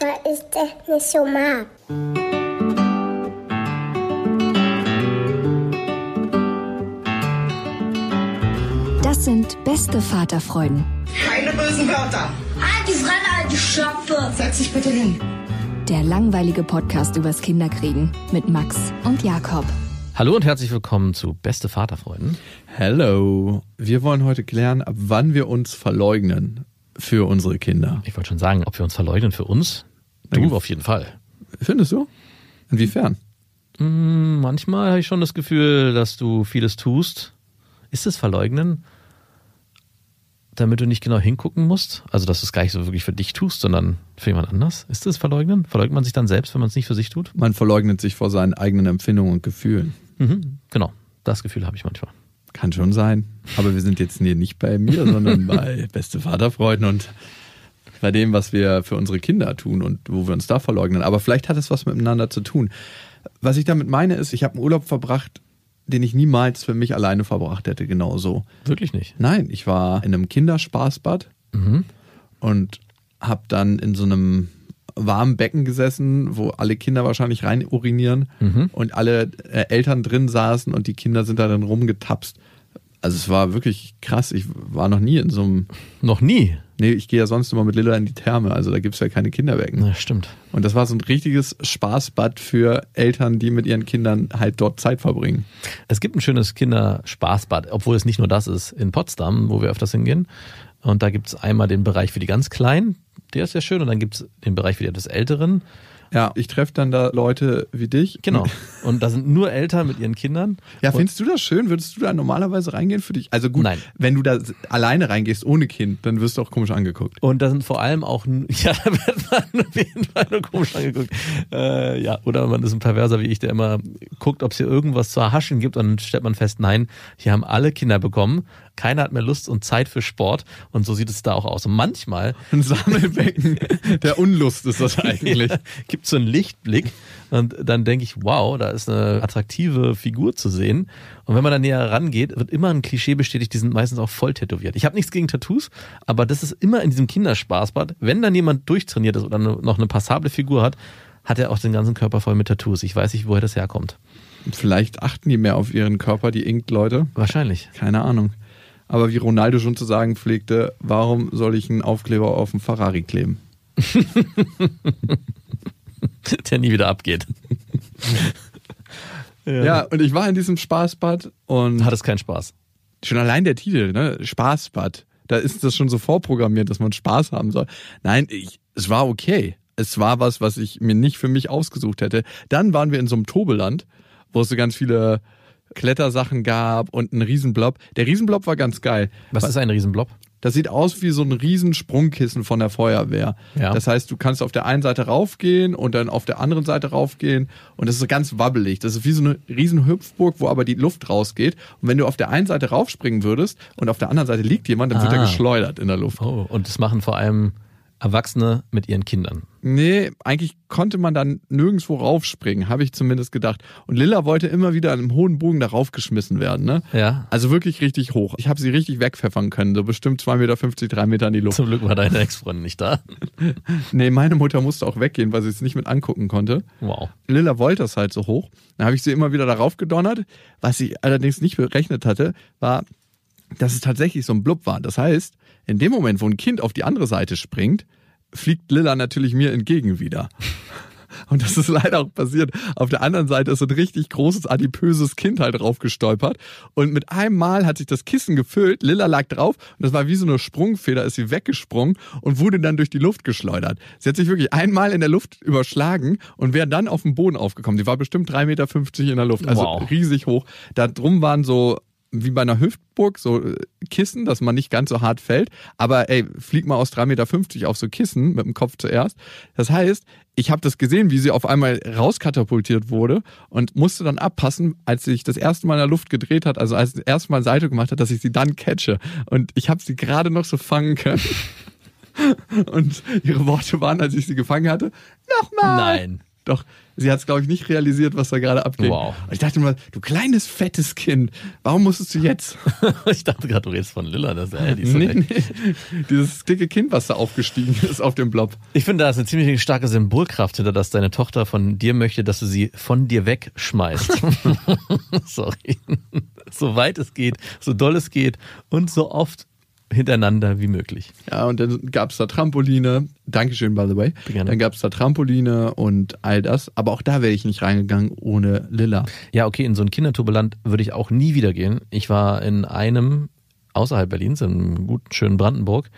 Weil ich das nicht so mag. Das sind beste Vaterfreuden. Keine bösen Wörter. Die Fremde, alte Schöpfe. Setz dich bitte hin. Der langweilige Podcast übers Kinderkriegen mit Max und Jakob. Hallo und herzlich willkommen zu Beste Vaterfreunden. Hello. Wir wollen heute klären, ab wann wir uns verleugnen für unsere Kinder. Ich wollte schon sagen, ob wir uns verleugnen für uns. Du auf jeden Fall. Findest du? Inwiefern? Hm, manchmal habe ich schon das Gefühl, dass du vieles tust. Ist es Verleugnen? damit du nicht genau hingucken musst? Also, dass du es gar nicht so wirklich für dich tust, sondern für jemand anders? Ist das Verleugnen? Verleugnet man sich dann selbst, wenn man es nicht für sich tut? Man verleugnet sich vor seinen eigenen Empfindungen und Gefühlen. Mhm, genau, das Gefühl habe ich manchmal. Kann schon sein. Aber wir sind jetzt nicht bei mir, sondern bei beste Vaterfreuden und bei dem, was wir für unsere Kinder tun und wo wir uns da verleugnen. Aber vielleicht hat es was miteinander zu tun. Was ich damit meine, ist, ich habe einen Urlaub verbracht den ich niemals für mich alleine verbracht hätte, genauso. Wirklich nicht? Nein, ich war in einem Kinderspaßbad mhm. und habe dann in so einem warmen Becken gesessen, wo alle Kinder wahrscheinlich rein urinieren mhm. und alle äh, Eltern drin saßen und die Kinder sind da dann rumgetapst. Also es war wirklich krass. Ich war noch nie in so einem. Noch nie? Nee, ich gehe ja sonst immer mit Lilla in die Therme, also da gibt es ja keine Kinderbecken. Ja, stimmt. Und das war so ein richtiges Spaßbad für Eltern, die mit ihren Kindern halt dort Zeit verbringen. Es gibt ein schönes Kinderspaßbad, obwohl es nicht nur das ist, in Potsdam, wo wir öfters hingehen. Und da gibt es einmal den Bereich für die ganz Kleinen, der ist sehr schön, und dann gibt es den Bereich die etwas Älteren. Ja, ich treffe dann da Leute wie dich. Genau. Und da sind nur Eltern mit ihren Kindern. Ja, findest du das schön? Würdest du da normalerweise reingehen für dich? Also gut, Nein. wenn du da alleine reingehst ohne Kind, dann wirst du auch komisch angeguckt. Und da sind vor allem auch, ja, da wird man auf jeden Fall nur komisch angeguckt. Äh, ja, oder man ist ein Perverser wie ich, der immer guckt, ob es hier irgendwas zu erhaschen gibt und dann stellt man fest, nein, hier haben alle Kinder bekommen keiner hat mehr Lust und Zeit für Sport und so sieht es da auch aus. Und manchmal. Ein Sammelbecken der Unlust ist das eigentlich. ja, gibt so einen Lichtblick und dann denke ich, wow, da ist eine attraktive Figur zu sehen. Und wenn man da näher rangeht, wird immer ein Klischee bestätigt, die sind meistens auch voll tätowiert. Ich habe nichts gegen Tattoos, aber das ist immer in diesem Kinderspaßbad. Wenn dann jemand durchtrainiert ist oder noch eine passable Figur hat, hat er auch den ganzen Körper voll mit Tattoos. Ich weiß nicht, woher das herkommt. Vielleicht achten die mehr auf ihren Körper, die Inkt-Leute. Wahrscheinlich. Keine Ahnung. Aber wie Ronaldo schon zu sagen pflegte, warum soll ich einen Aufkleber auf dem Ferrari kleben? Der nie wieder abgeht. ja. ja, und ich war in diesem Spaßbad und. Hat es keinen Spaß? Schon allein der Titel, ne? Spaßbad. Da ist das schon so vorprogrammiert, dass man Spaß haben soll. Nein, ich, es war okay. Es war was, was ich mir nicht für mich ausgesucht hätte. Dann waren wir in so einem Tobeland, wo es so ganz viele Klettersachen gab und ein Riesenblob. Der Riesenblob war ganz geil. Was ist ein Riesenblob? Das sieht aus wie so ein Riesensprungkissen von der Feuerwehr. Ja. Das heißt, du kannst auf der einen Seite raufgehen und dann auf der anderen Seite raufgehen und das ist ganz wabbelig. Das ist wie so eine Riesenhüpfburg, wo aber die Luft rausgeht. Und wenn du auf der einen Seite raufspringen würdest und auf der anderen Seite liegt jemand, dann ah. wird er geschleudert in der Luft. Oh, und das machen vor allem Erwachsene mit ihren Kindern. Nee, eigentlich konnte man dann nirgendwo raufspringen, habe ich zumindest gedacht. Und Lilla wollte immer wieder an einem hohen Bogen da raufgeschmissen werden, ne? Ja. Also wirklich richtig hoch. Ich habe sie richtig wegpfeffern können, so bestimmt 2,50 Meter, 3 Meter in die Luft. Zum Glück war deine Ex-Freundin nicht da. nee, meine Mutter musste auch weggehen, weil sie es nicht mit angucken konnte. Wow. Lilla wollte es halt so hoch. Dann habe ich sie immer wieder darauf gedonnert. Was sie allerdings nicht berechnet hatte, war, dass es tatsächlich so ein Blub war. Das heißt, in dem Moment, wo ein Kind auf die andere Seite springt, fliegt Lilla natürlich mir entgegen wieder. Und das ist leider auch passiert. Auf der anderen Seite ist ein richtig großes, adipöses Kind halt drauf gestolpert. Und mit einem Mal hat sich das Kissen gefüllt. Lilla lag drauf und das war wie so eine Sprungfeder, ist sie weggesprungen und wurde dann durch die Luft geschleudert. Sie hat sich wirklich einmal in der Luft überschlagen und wäre dann auf den Boden aufgekommen. Die war bestimmt 3,50 Meter in der Luft, also Wow. riesig hoch. Da drum waren so wie bei einer Hüftburg, so äh, Kissen, dass man nicht ganz so hart fällt. Aber ey, flieg mal aus 3,50 Meter auf so Kissen mit dem Kopf zuerst. Das heißt, ich habe das gesehen, wie sie auf einmal rauskatapultiert wurde und musste dann abpassen, als sie sich das erste Mal in der Luft gedreht hat, also als sie das erste Mal Seite gemacht hat, dass ich sie dann catche. Und ich habe sie gerade noch so fangen können. Und ihre Worte waren, als ich sie gefangen hatte, nochmal. Nein. Doch, sie hat es, glaube ich, nicht realisiert, was da gerade abging. Wow. Und ich dachte mal, du kleines, fettes Kind, warum musstest du jetzt? ich dachte gerade, du redest von Lilla. Das, ey, die ist nee, nee. Dieses dicke Kind, was da aufgestiegen ist auf dem Blob. Ich finde, da ist eine ziemlich starke Symbolkraft hinter, dass deine Tochter von dir möchte, dass du sie von dir wegschmeißt. Sorry. So weit es geht, so doll es geht und so oft hintereinander wie möglich. Ja, und dann gab es da Trampoline. Dankeschön, by the way. Gerne. Dann gab es da Trampoline und all das. Aber auch da wäre ich nicht reingegangen ohne Lilla. Ja, okay, in so ein Kinderturbeland würde ich auch nie wieder gehen. Ich war in einem außerhalb Berlins, in einem guten, schönen Brandenburg.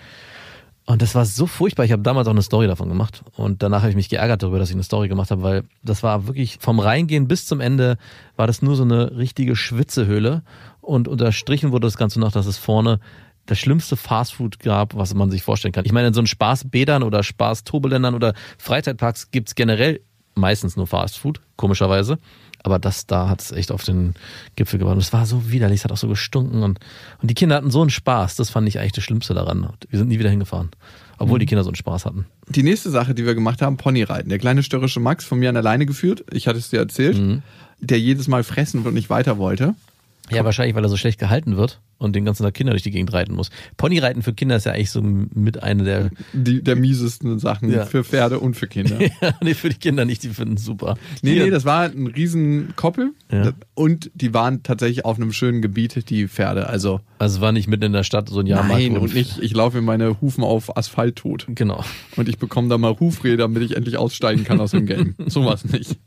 Und das war so furchtbar. Ich habe damals auch eine Story davon gemacht. Und danach habe ich mich geärgert darüber, dass ich eine Story gemacht habe, weil das war wirklich vom Reingehen bis zum Ende war das nur so eine richtige Schwitzehöhle. Und unterstrichen wurde das Ganze noch, dass es vorne das schlimmste Fastfood gab, was man sich vorstellen kann. Ich meine, in so Spaßbädern oder Spaßturbeländern oder Freizeitparks gibt's generell meistens nur Fastfood, komischerweise. Aber das da hat es echt auf den Gipfel gebracht. Und es war so widerlich, es hat auch so gestunken. Und, und die Kinder hatten so einen Spaß. Das fand ich eigentlich das Schlimmste daran. Wir sind nie wieder hingefahren. Obwohl die Kinder so einen Spaß hatten. Die nächste Sache, die wir gemacht haben, Ponyreiten. Der kleine störrische Max von mir an der Leine geführt. Ich hatte es dir erzählt. Der jedes Mal fressen und nicht weiter wollte. Ja, wahrscheinlich, weil er so schlecht gehalten wird und den ganzen Tag Kinder durch die Gegend reiten muss. Ponyreiten für Kinder ist ja eigentlich so mit einer der, Die, der miesesten Sachen Ja. für Pferde und für Kinder. ja, nee, für die Kinder nicht, die finden es super. Nee, Die- nee, das war ein riesen Koppel. Ja. Und die waren tatsächlich auf einem schönen Gebiet, die Pferde. Also also war nicht mitten in der Stadt so ein Jahrmarkt. nein, und nicht, ich laufe in meine Hufen auf Asphalt tot. Genau. Und ich bekomme da mal Hufräder, damit ich endlich aussteigen kann aus dem Game. Sowas nicht.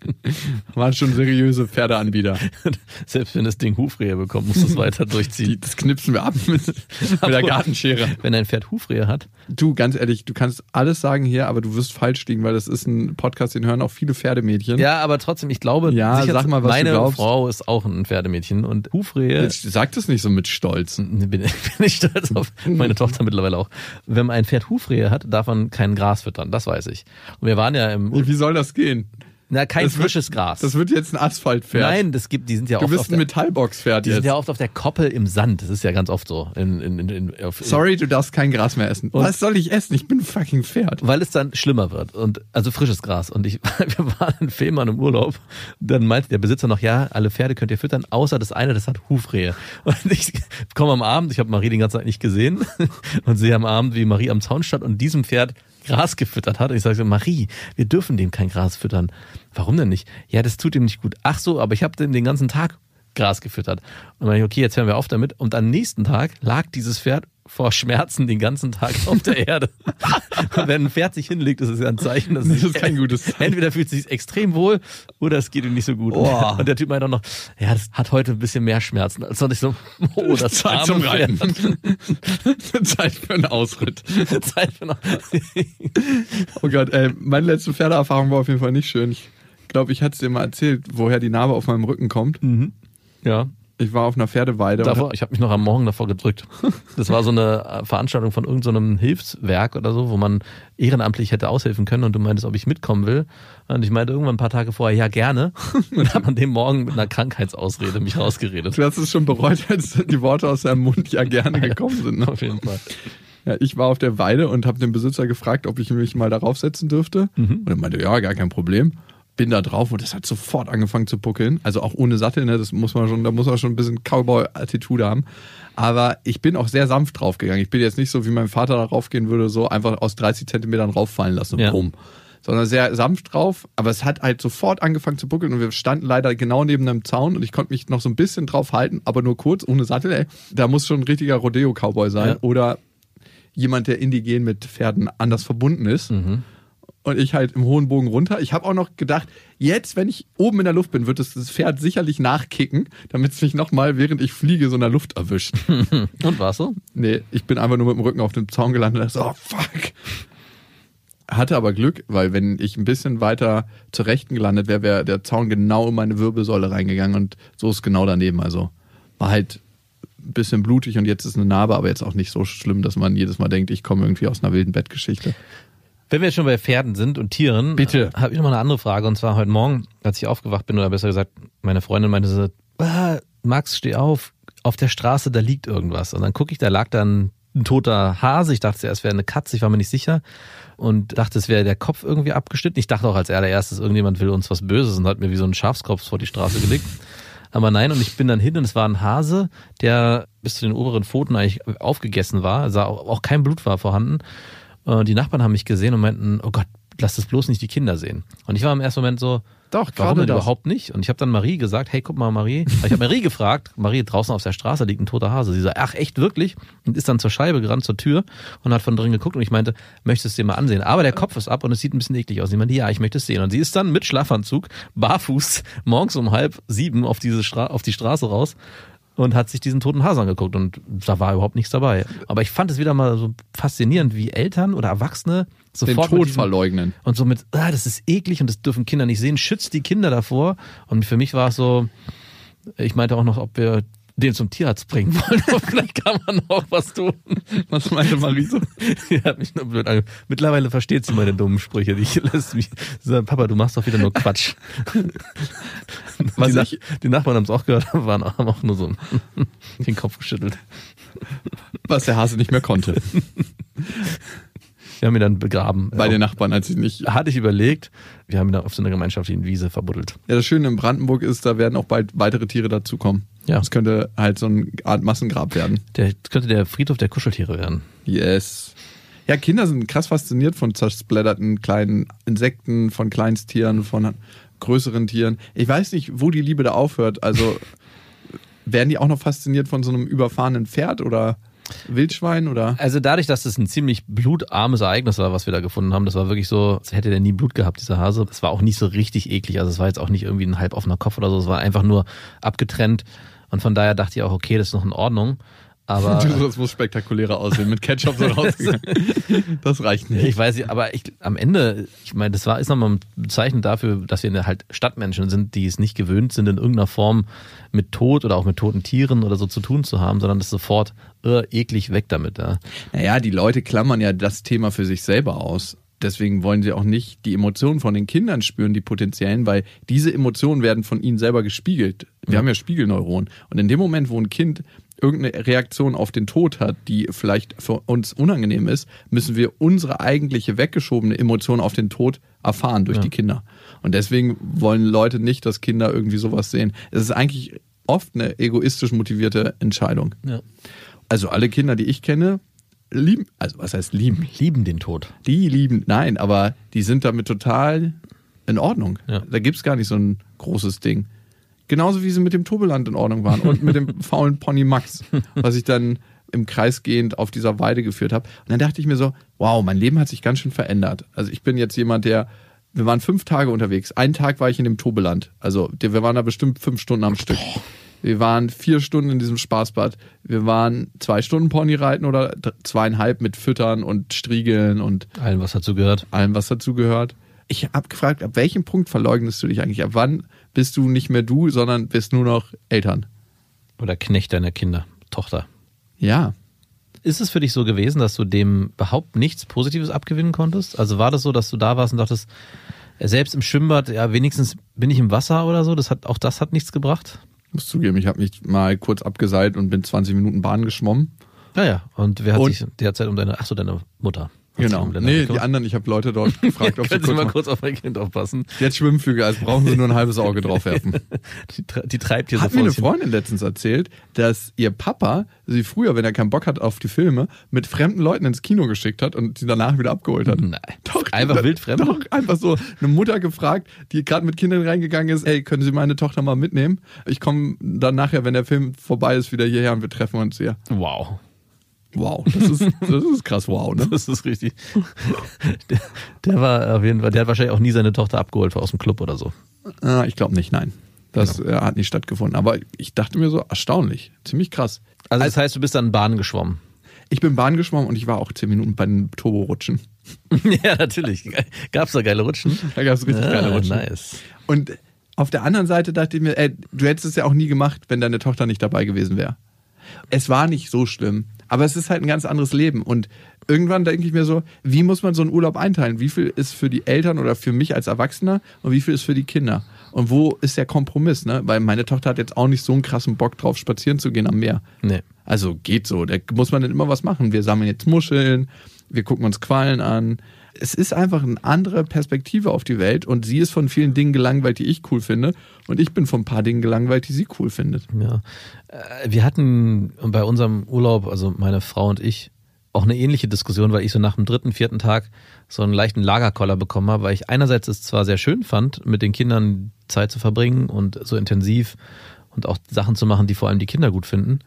Waren schon seriöse Pferdeanbieter. Selbst wenn das Ding Hufrehe bekommt, muss es weiter Die, durchziehen. das knipsen wir ab mit, mit der Gartenschere. Wenn ein Pferd Hufrehe hat, Du, ganz ehrlich, du kannst alles sagen hier, aber du wirst falsch liegen, weil das ist ein Podcast, den hören auch viele Pferdemädchen. Ja, aber trotzdem, ich glaube, Ja, sag mal, was du meine glaubst. Frau ist auch ein Pferdemädchen und Hufrehe. Jetzt Sag das nicht so mit Stolz. Bin, bin ich stolz auf meine Tochter mittlerweile auch. Wenn man ein Pferd Hufrehe hat, darf man kein Gras füttern, das weiß ich. Und wir waren ja im, Wie soll das gehen? Na, kein Das wird- frisches Gras. Das wird jetzt ein Asphaltpferd. Nein, das gibt, die sind ja Du oft auf bist ein Metallboxpferd die sind jetzt. ja oft auf der Koppel im Sand. Das ist ja ganz oft so. In, in, in, Sorry, du darfst kein Gras mehr essen. Was soll ich essen? Ich bin ein fucking Pferd. weil es dann schlimmer wird und also frisches Gras und ich wir waren in Fehmarn im Urlaub dann meinte der Besitzer noch ja alle Pferde könnt ihr füttern außer das eine das hat Hufrehe und ich komme am Abend ich habe Marie die ganze Zeit nicht gesehen und sehe am Abend wie Marie am Zaun stand und diesem Pferd Gras gefüttert hat. Und ich sage so Marie wir dürfen dem kein Gras füttern. Warum denn nicht? Ja das tut ihm nicht gut. Ach so aber ich habe dem den ganzen Tag Gras gefüttert und dann ich okay jetzt hören wir auf damit und am nächsten Tag lag dieses Pferd vor Schmerzen den ganzen Tag auf der Erde. Und wenn ein Pferd sich hinlegt, ist es ja ein Zeichen, dass Das es ist kein gutes Zeichen. Entweder fühlt es sich extrem wohl oder es geht ihm nicht so gut. Oh. Und der Typ meint auch noch, ja, das hat heute ein bisschen mehr Schmerzen. Als sonst ich so, oh, das Zeit zum. Reiten. Zeit für einen Ausritt. Zeit für noch. Oh Gott, ey, meine letzte Pferdeerfahrung war auf jeden Fall nicht schön. Ich glaube, ich hatte es dir mal erzählt, woher die Narbe auf meinem Rücken kommt. Ja. Ich war auf einer Pferdeweide. und Davor, ich habe mich noch am Morgen davor gedrückt. Das war so eine äh, Veranstaltung von irgendeinem Hilfswerk oder so, wo man ehrenamtlich hätte aushelfen können und du meintest, ob ich mitkommen will. Und ich meinte irgendwann ein paar Tage vorher, ja gerne. Und habe an dem Morgen mit einer Krankheitsausrede mich rausgeredet. Du hast es schon bereut, als die Worte aus deinem Mund ja gerne gekommen sind. Ne? Auf jeden Fall. Ja, ich war auf der Weide und habe den Besitzer gefragt, ob ich mich mal darauf setzen dürfte. Und er meinte, ja, gar kein Problem. Bin da drauf und das hat sofort angefangen zu puckeln. Also auch ohne Sattel, ne? Das muss man schon, da muss man schon ein bisschen Cowboy-Attitude haben. Aber ich bin auch sehr sanft draufgegangen. Ich bin jetzt nicht so, wie mein Vater da raufgehen würde, so einfach aus 30 Zentimetern rauffallen lassen und Ja. bumm. Sondern sehr sanft drauf. Aber es hat halt sofort angefangen zu puckeln und wir standen leider genau neben einem Zaun und ich konnte mich noch so ein bisschen drauf halten, aber nur kurz, ohne Sattel, ey. Da muss schon ein richtiger Rodeo-Cowboy sein. Ja. Oder jemand, der indigen mit Pferden anders verbunden ist. Und ich halt im hohen Bogen runter. Ich habe auch noch gedacht, jetzt, wenn ich oben in der Luft bin, wird es das Pferd sicherlich nachkicken, damit es mich nochmal, während ich fliege, so in der Luft erwischt. Und war's so? nee, ich bin einfach nur mit dem Rücken auf dem Zaun gelandet und dachte, so, oh fuck. Hatte aber Glück, weil wenn ich ein bisschen weiter zur Rechten gelandet wäre, wäre der Zaun genau in meine Wirbelsäule reingegangen und so ist genau daneben. Also war halt ein bisschen blutig und jetzt ist eine Narbe, aber jetzt auch nicht so schlimm, dass man jedes Mal denkt, ich komme irgendwie aus einer wilden Bettgeschichte. Wenn wir jetzt schon bei Pferden sind und Tieren, Bitte. habe ich noch mal eine andere Frage. Und zwar heute Morgen, als ich aufgewacht bin, oder besser gesagt, meine Freundin meinte so, ah, Max, steh auf, auf der Straße, da liegt irgendwas. Und dann gucke ich, da lag dann ein toter Hase. Ich dachte erst, es wäre eine Katze, ich war mir nicht sicher. Und dachte, es wäre der Kopf irgendwie abgeschnitten. Ich dachte auch als allererstes, irgendjemand will uns was Böses und hat mir wie so einen Schafskopf vor die Straße gelegt. Aber nein, und ich bin dann hin und es war ein Hase, der bis zu den oberen Pfoten eigentlich aufgegessen war. Also auch kein Blut war vorhanden. Äh, Die Nachbarn haben mich gesehen und meinten, oh Gott, lass das bloß nicht die Kinder sehen. Und ich war im ersten Moment so, Doch, warum denn das. überhaupt nicht? Und ich habe dann Marie gesagt, hey, guck mal, Marie. Ich habe Marie gefragt, Marie, draußen auf der Straße liegt ein toter Hase. Sie sagt, ach echt, wirklich? Und ist dann zur Scheibe gerannt, zur Tür und hat von drin geguckt und ich meinte, möchtest du dir mal ansehen? Aber der Kopf ist ab und es sieht ein bisschen eklig aus. Und ich meinte, ja, ich möchte es sehen. Und sie ist dann mit Schlafanzug, barfuß, morgens um halb sieben auf, diese Stra auf die Straße raus und hat sich diesen toten Hase angeguckt und da war überhaupt nichts dabei. Aber ich fand es wieder mal so faszinierend, wie Eltern oder Erwachsene Den sofort mit Tod verleugnen. und so mit, ah, das ist eklig und das dürfen Kinder nicht sehen, schützt die Kinder davor. Und für mich war es so, ich meinte auch noch, ob wir den zum Tierarzt bringen wollen. Vielleicht kann man auch was tun. Was meinte Marie so? Die hat mich nur blöd ange Mittlerweile versteht sie meine dummen Sprüche. Die lässt mich sagen, Papa, du machst doch wieder nur Quatsch. Was die, Na- ich- die Nachbarn haben es auch gehört, waren haben auch nur so den Kopf geschüttelt. Was der Hase nicht mehr konnte. Wir haben ihn dann begraben. Bei den Nachbarn, als ich nicht. Hatte ich überlegt, wir haben ihn dann auf so einer gemeinschaftlichen Wiese verbuddelt. Ja, das Schöne in Brandenburg ist, da werden auch bald weitere Tiere dazukommen. Ja. Das könnte halt so eine Art Massengrab werden. Der das könnte der Friedhof der Kuscheltiere werden. Yes. Ja, Kinder sind krass fasziniert von zersplatterten kleinen Insekten, von Kleinsttieren, von größeren Tieren. Ich weiß nicht, wo die Liebe da aufhört. Also werden die auch noch fasziniert von so einem überfahrenen Pferd oder Wildschwein oder? Also dadurch, dass es ein ziemlich blutarmes Ereignis war, was wir da gefunden haben, das war wirklich so, als hätte der nie Blut gehabt, dieser Hase. Es war auch nicht so richtig eklig, also es war jetzt auch nicht irgendwie ein halb offener Kopf oder so, es war einfach nur abgetrennt und von daher dachte ich auch, okay, das ist noch in Ordnung. Aber das muss spektakulärer aussehen. Mit Ketchup so rausgegangen. Das reicht nicht. ich weiß nicht, aber ich, am Ende, ich meine, das war ist nochmal ein Zeichen dafür, dass wir halt Stadtmenschen sind, die es nicht gewöhnt sind, in irgendeiner Form mit Tod oder auch mit toten Tieren oder so zu tun zu haben, sondern das sofort äh, eklig weg damit. Ja. Naja, die Leute klammern ja das Thema für sich selber aus. Deswegen wollen sie auch nicht die Emotionen von den Kindern spüren, die potenziellen, weil diese Emotionen werden von ihnen selber gespiegelt. Wir haben ja Spiegelneuronen. Und in dem Moment, wo ein Kind irgendeine Reaktion auf den Tod hat, die vielleicht für uns unangenehm ist, müssen wir unsere eigentliche weggeschobene Emotion auf den Tod erfahren durch Ja. die Kinder. Und deswegen wollen Leute nicht, dass Kinder irgendwie sowas sehen. Es ist eigentlich oft eine egoistisch motivierte Entscheidung. Ja. Also alle Kinder, die ich kenne, lieben, also was heißt lieben? Lieben den Tod. Die lieben, nein, aber die sind damit total in Ordnung. Ja. Da gibt's gar nicht so ein großes Ding. Genauso wie sie mit dem Tobeland in Ordnung waren und mit dem faulen Pony Max, was ich dann im Kreis gehend auf dieser Weide geführt habe. Und dann dachte ich mir so, wow, mein Leben hat sich ganz schön verändert. Also ich bin jetzt jemand, der, wir waren fünf Tage unterwegs. Einen Tag war ich in dem Tobeland. Also wir waren da bestimmt fünf Stunden am Stück. Wir waren vier Stunden in diesem Spaßbad. Wir waren zwei Stunden Ponyreiten oder d- zweieinhalb mit Füttern und Striegeln und Allen, was dazu gehört. allem, was dazu gehört. Ich habe gefragt, ab welchem Punkt verleugnest du dich eigentlich? Ab wann bist du nicht mehr du, sondern bist nur noch Eltern? Oder Knecht deiner Kinder, Tochter. Ja. Ist es für dich so gewesen, dass du dem überhaupt nichts Positives abgewinnen konntest? Also war das so, dass du da warst und dachtest, äh, selbst im Schwimmbad, ja, wenigstens bin ich im Wasser oder so, das hat, auch das hat nichts gebracht? Muss zugeben, ich habe mich mal kurz abgeseilt und bin 20 Minuten Bahn geschwommen. Naja, und wer hat Und- sich derzeit um deine, ach so, deine Mutter. Hat Genau. Nee, die anderen, ich habe Leute dort gefragt, ob sie Können Sie kurz mal kurz auf mein Kind aufpassen? Jetzt Schwimmflüge, also brauchen sie nur ein halbes Auge drauf werfen. Die, die treibt hier Hat so mir vor eine. Freundin letztens erzählt, dass ihr Papa sie früher, wenn er keinen Bock hat auf die Filme, mit fremden Leuten ins Kino geschickt hat und sie danach wieder abgeholt hat. Nein. Doch, Einfach die- wildfremde? Doch, einfach so eine Mutter gefragt, die gerade mit Kindern reingegangen ist, ey, können Sie meine Tochter mal mitnehmen? Ich komme dann nachher, wenn der Film vorbei ist, wieder hierher und wir treffen uns hier. Wow. Wow, das ist, das ist krass wow, ne? Das ist richtig. Der, der war auf jeden Fall, der hat wahrscheinlich auch nie seine Tochter abgeholt aus dem Club oder so. Ah, ich glaube nicht, nein. Das äh, hat nicht stattgefunden. Aber ich dachte mir so, erstaunlich, ziemlich krass. Also das heißt, du bist dann Bahn geschwommen. Ich bin Bahn geschwommen und ich war auch zehn Minuten bei den Turbo-Rutschen. ja, natürlich. Gab's da geile Rutschen? Da gab's richtig Ah, geile Rutschen. Nice. Und auf der anderen Seite dachte ich mir, ey, du hättest es ja auch nie gemacht, wenn deine Tochter nicht dabei gewesen wäre. Es war nicht so schlimm, aber es ist halt ein ganz anderes Leben. Und irgendwann denke ich mir so, wie muss man so einen Urlaub einteilen? Wie viel ist für die Eltern oder für mich als Erwachsener und wie viel ist für die Kinder? Und wo ist der Kompromiss? Ne? Weil meine Tochter hat jetzt auch nicht so einen krassen Bock drauf, spazieren zu gehen am Meer. Nee. Also geht so. Da muss man dann immer was machen. Wir sammeln jetzt Muscheln, wir gucken uns Quallen an. Es ist einfach eine andere Perspektive auf die Welt und sie ist von vielen Dingen gelangweilt, die ich cool finde. Und ich bin von ein paar Dingen gelangweilt, die sie cool findet. Ja. Äh, Wir hatten bei unserem Urlaub, also meine Frau und ich, auch eine ähnliche Diskussion, weil ich so nach dem dritten, vierten Tag so einen leichten Lagerkoller bekommen habe, weil ich einerseits es zwar sehr schön fand, mit den Kindern Zeit zu verbringen und so intensiv und auch Sachen zu machen, die vor allem die Kinder gut finden.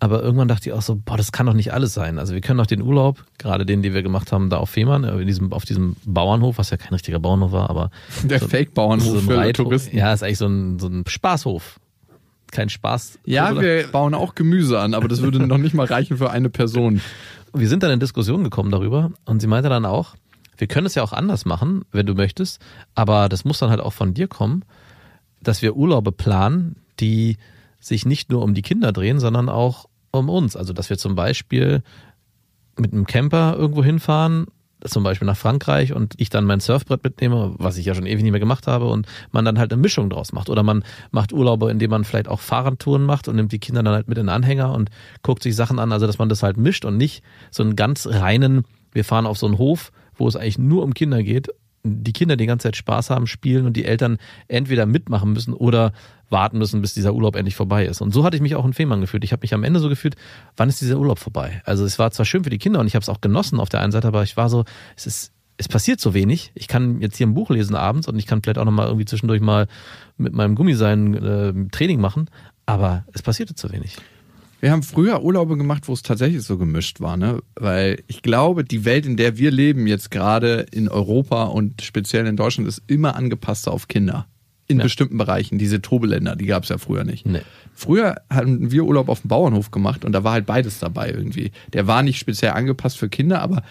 Aber irgendwann dachte ich auch so, boah, das kann doch nicht alles sein. Also wir können doch den Urlaub, gerade den, den wir gemacht haben, da auf Fehmarn, äh, in diesem, auf diesem Bauernhof, was ja kein richtiger Bauernhof war, aber Der Fake-Bauernhof so für Reithof. Touristen. Ja, ist eigentlich so ein, so ein Spaßhof. Kein Spaß. Ja, oder? wir bauen auch Gemüse an, aber das würde noch nicht mal reichen für eine Person. wir sind dann in Diskussion gekommen darüber und sie meinte dann auch, wir können es ja auch anders machen, wenn du möchtest, aber das muss dann halt auch von dir kommen, dass wir Urlaube planen, die sich nicht nur um die Kinder drehen, sondern auch um uns. Also, dass wir zum Beispiel mit einem Camper irgendwo hinfahren, zum Beispiel nach Frankreich und ich dann mein Surfbrett mitnehme, was ich ja schon ewig nicht mehr gemacht habe und man dann halt eine Mischung draus macht. Oder man macht Urlaube, indem man vielleicht auch Fahrradtouren macht und nimmt die Kinder dann halt mit in den Anhänger und guckt sich Sachen an. Also, dass man das halt mischt und nicht so einen ganz reinen, wir fahren auf so einen Hof, wo es eigentlich nur um Kinder geht, die Kinder die ganze Zeit Spaß haben, spielen und die Eltern entweder mitmachen müssen oder warten müssen, bis dieser Urlaub endlich vorbei ist. Und so hatte ich mich auch in Fehmarn gefühlt. Ich habe mich am Ende so gefühlt, wann ist dieser Urlaub vorbei? Also es war zwar schön für die Kinder und ich habe es auch genossen auf der einen Seite, aber ich war so, es ist es passiert so wenig. Ich kann jetzt hier ein Buch lesen abends und ich kann vielleicht auch nochmal irgendwie zwischendurch mal mit meinem Gummisein äh, Training machen, aber es passierte zu wenig. Wir haben früher Urlaube gemacht, wo es tatsächlich so gemischt war, ne? Weil ich glaube, die Welt, in der wir leben, jetzt gerade in Europa und speziell in Deutschland, ist immer angepasster auf Kinder. In Ja. bestimmten Bereichen. Diese Tobeländer, die gab es ja früher nicht. Nee. Früher hatten wir Urlaub auf dem Bauernhof gemacht und da war halt beides dabei irgendwie. Der war nicht speziell angepasst für Kinder, aber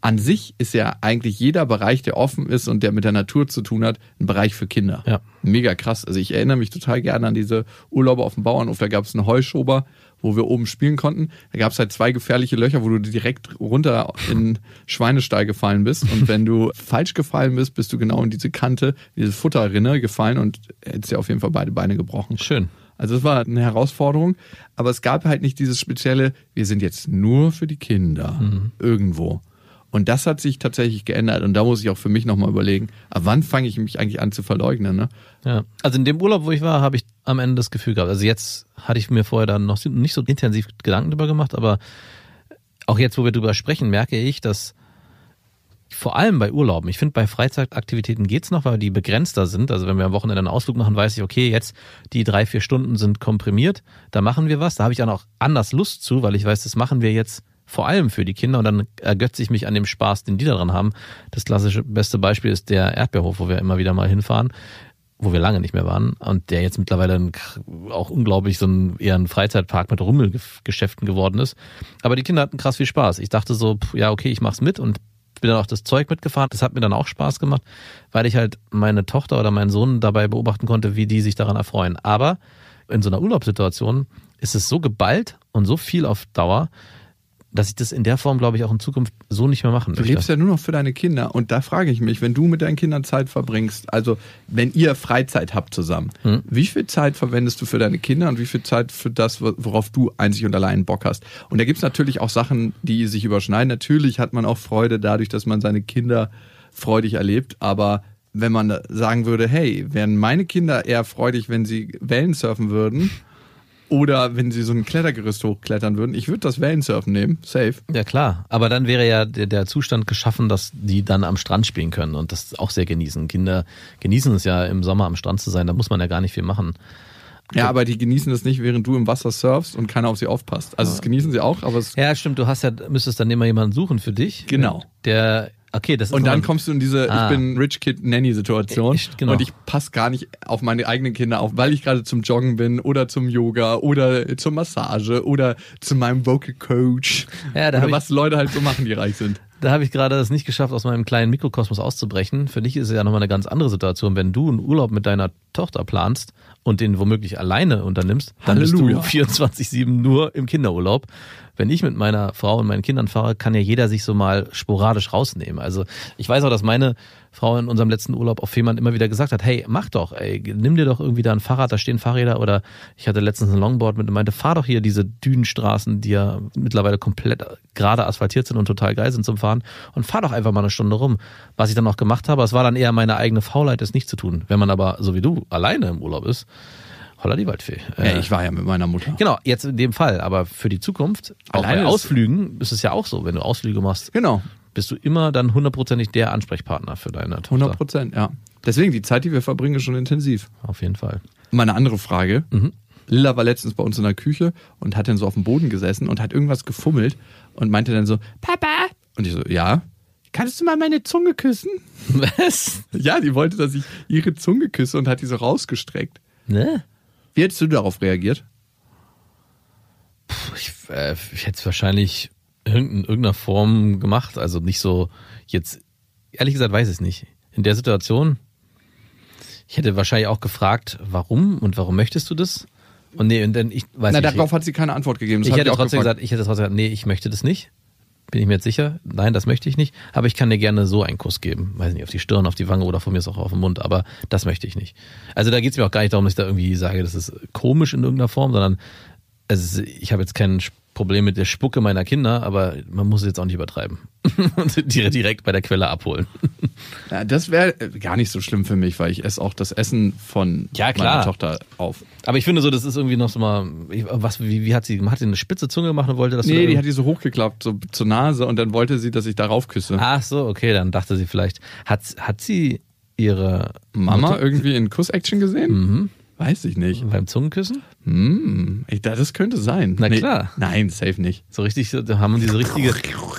an sich ist ja eigentlich jeder Bereich, der offen ist und der mit der Natur zu tun hat, ein Bereich für Kinder. Ja. Mega krass. Also ich erinnere mich total gerne an diese Urlaube auf dem Bauernhof. Da gab es einen Heuschober, wo wir oben spielen konnten. Da gab es halt zwei gefährliche Löcher, wo du direkt runter in Schweinestall gefallen bist. Und wenn du falsch gefallen bist, bist du genau in diese Kante, diese Futterrinne gefallen und hättest dir auf jeden Fall beide Beine gebrochen. Schön. Also es war eine Herausforderung, aber es gab halt nicht dieses spezielle, wir sind jetzt nur für die Kinder irgendwo. Und das hat sich tatsächlich geändert und da muss ich auch für mich nochmal überlegen, ab wann fange ich mich eigentlich an zu verleugnen, ne? Ja. Also in dem Urlaub, wo ich war, habe ich am Ende das Gefühl gehabt. Also jetzt hatte ich mir vorher dann noch nicht so intensiv Gedanken drüber gemacht, aber auch jetzt, wo wir drüber sprechen, merke ich, dass vor allem bei Urlauben, ich finde bei Freizeitaktivitäten geht's noch, weil die begrenzter sind. Also wenn wir am Wochenende einen Ausflug machen, weiß ich, okay, jetzt die drei, vier Stunden sind komprimiert, da machen wir was. Da habe ich dann auch anders Lust zu, weil ich weiß, das machen wir jetzt vor allem für die Kinder und dann ergötze ich mich an dem Spaß, den die daran haben. Das klassische beste Beispiel ist der Erdbeerhof, wo wir immer wieder mal hinfahren, wo wir lange nicht mehr waren und der jetzt mittlerweile ein, auch unglaublich so ein eher ein Freizeitpark mit Rummelgeschäften geworden ist. Aber die Kinder hatten krass viel Spaß. Ich dachte so, pff, ja okay, ich mach's mit und bin dann auch das Zeug mitgefahren. Das hat mir dann auch Spaß gemacht, weil ich halt meine Tochter oder meinen Sohn dabei beobachten konnte, wie die sich daran erfreuen. Aber in so einer Urlaubssituation ist es so geballt und so viel auf Dauer, dass ich das in der Form, glaube ich, auch in Zukunft so nicht mehr machen Du möchte. lebst ja nur noch für deine Kinder und da frage ich mich, wenn du mit deinen Kindern Zeit verbringst, also wenn ihr Freizeit habt zusammen, Hm. wie viel Zeit verwendest du für deine Kinder und wie viel Zeit für das, worauf du einzig und allein Bock hast? Und da gibt's natürlich auch Sachen, die sich überschneiden. Natürlich hat man auch Freude dadurch, dass man seine Kinder freudig erlebt, aber wenn man sagen würde, hey, wären meine Kinder eher freudig, wenn sie Wellen surfen würden oder wenn sie so ein Klettergerüst hochklettern würden, ich würde das Wellensurfen nehmen, safe. Ja klar, aber dann wäre ja der, der Zustand geschaffen, dass die dann am Strand spielen können und das auch sehr genießen. Kinder genießen es ja im Sommer am Strand zu sein, da muss man ja gar nicht viel machen. Ja, aber die genießen das nicht, während du im Wasser surfst und keiner auf sie aufpasst. Also das genießen sie auch, aber es Ja, stimmt, du hast ja, müsstest dann immer jemanden suchen für dich. Genau. Der, okay, das ist Und dann kommst du in diese Ah. Ich bin Rich Kid Nanny Situation Ich- genau. und ich passe gar nicht auf meine eigenen Kinder auf, weil ich gerade zum Joggen bin oder zum Yoga oder zur Massage oder zu meinem Vocal Coach Ja, da oder was Leute halt so machen, die reich sind. Da habe ich gerade es nicht geschafft, aus meinem kleinen Mikrokosmos auszubrechen. Für dich ist es ja nochmal eine ganz andere Situation, wenn du einen Urlaub mit deiner Tochter planst und den womöglich alleine unternimmst, dann Halleluja. bist du 24-7 nur im Kinderurlaub. Wenn ich mit meiner Frau und meinen Kindern fahre, kann ja jeder sich so mal sporadisch rausnehmen. Also ich weiß auch, dass meine Frau in unserem letzten Urlaub auf Fehmarn immer wieder gesagt hat, hey, mach doch, ey, nimm dir doch irgendwie da ein Fahrrad, da stehen Fahrräder oder ich hatte letztens ein Longboard mit und meinte, fahr doch hier diese Dünenstraßen, die ja mittlerweile komplett gerade asphaltiert sind und total geil sind zum Fahren und fahr doch einfach mal eine Stunde rum. Was ich dann auch gemacht habe, es war dann eher meine eigene Faulheit, es nicht zu tun. Wenn man aber, so wie du, alleine im Urlaub ist, holla die Waldfee. Ja, Äh, ich war ja mit meiner Mutter. Genau, jetzt in dem Fall, aber für die Zukunft, auch Alleine bei Ausflügen ist es ja auch so, wenn du Ausflüge machst, Genau, bist du immer dann hundertprozentig der Ansprechpartner für deine Tochter. 100 Prozent, ja. Deswegen, die Zeit, die wir verbringen, ist schon intensiv. Auf jeden Fall. Meine andere Frage. Mhm. Lilla war letztens bei uns in der Küche und hat dann so auf dem Boden gesessen und hat irgendwas gefummelt und meinte dann so, Papa. Und ich so, ja. Kannst du mal meine Zunge küssen? Was? Ja, die wollte, dass ich ihre Zunge küsse und hat die so rausgestreckt. Ne? Wie hättest du darauf reagiert? Puh, Ich, äh, ich hätte es wahrscheinlich in irgendeiner Form gemacht. Also nicht so jetzt, ehrlich gesagt, weiß ich es nicht. In der Situation, ich hätte wahrscheinlich auch gefragt, warum und warum möchtest du das? Und nee, und dann ich weiß Na, nicht. darauf hat sie keine Antwort gegeben. Das ich hätte auch trotzdem gefragt. gesagt, ich hätte trotzdem gesagt, nee, ich möchte das nicht. Bin ich mir jetzt sicher? Nein, das möchte ich nicht. Aber ich kann dir gerne so einen Kuss geben. Weiß nicht, auf die Stirn, auf die Wange oder von mir ist auch auf den Mund. Aber das möchte ich nicht. Also da geht es mir auch gar nicht darum, dass ich da irgendwie sage, das ist komisch in irgendeiner Form, sondern also ich habe jetzt kein Problem mit der Spucke meiner Kinder, aber man muss es jetzt auch nicht übertreiben. Und direkt bei der Quelle abholen. Ja, das wäre gar nicht so schlimm für mich, weil ich esse auch das Essen von Ja, meiner Tochter auf. Aber ich finde so, das ist irgendwie noch so mal, was, wie, wie hat sie, hat sie eine spitze Zunge gemacht und wollte, dass du Nee, die hat die so hochgeklappt, so zur Nase und dann wollte sie, dass ich darauf küsse. Ach so, okay, dann dachte sie vielleicht, hat, hat sie ihre Mama Mutter irgendwie in Kuss-Action gesehen? Mhm. Weiß ich nicht. beim Zungenküssen? Hm, ich, das könnte sein. Na klar. Nein, safe nicht. So richtig, da haben diese richtige,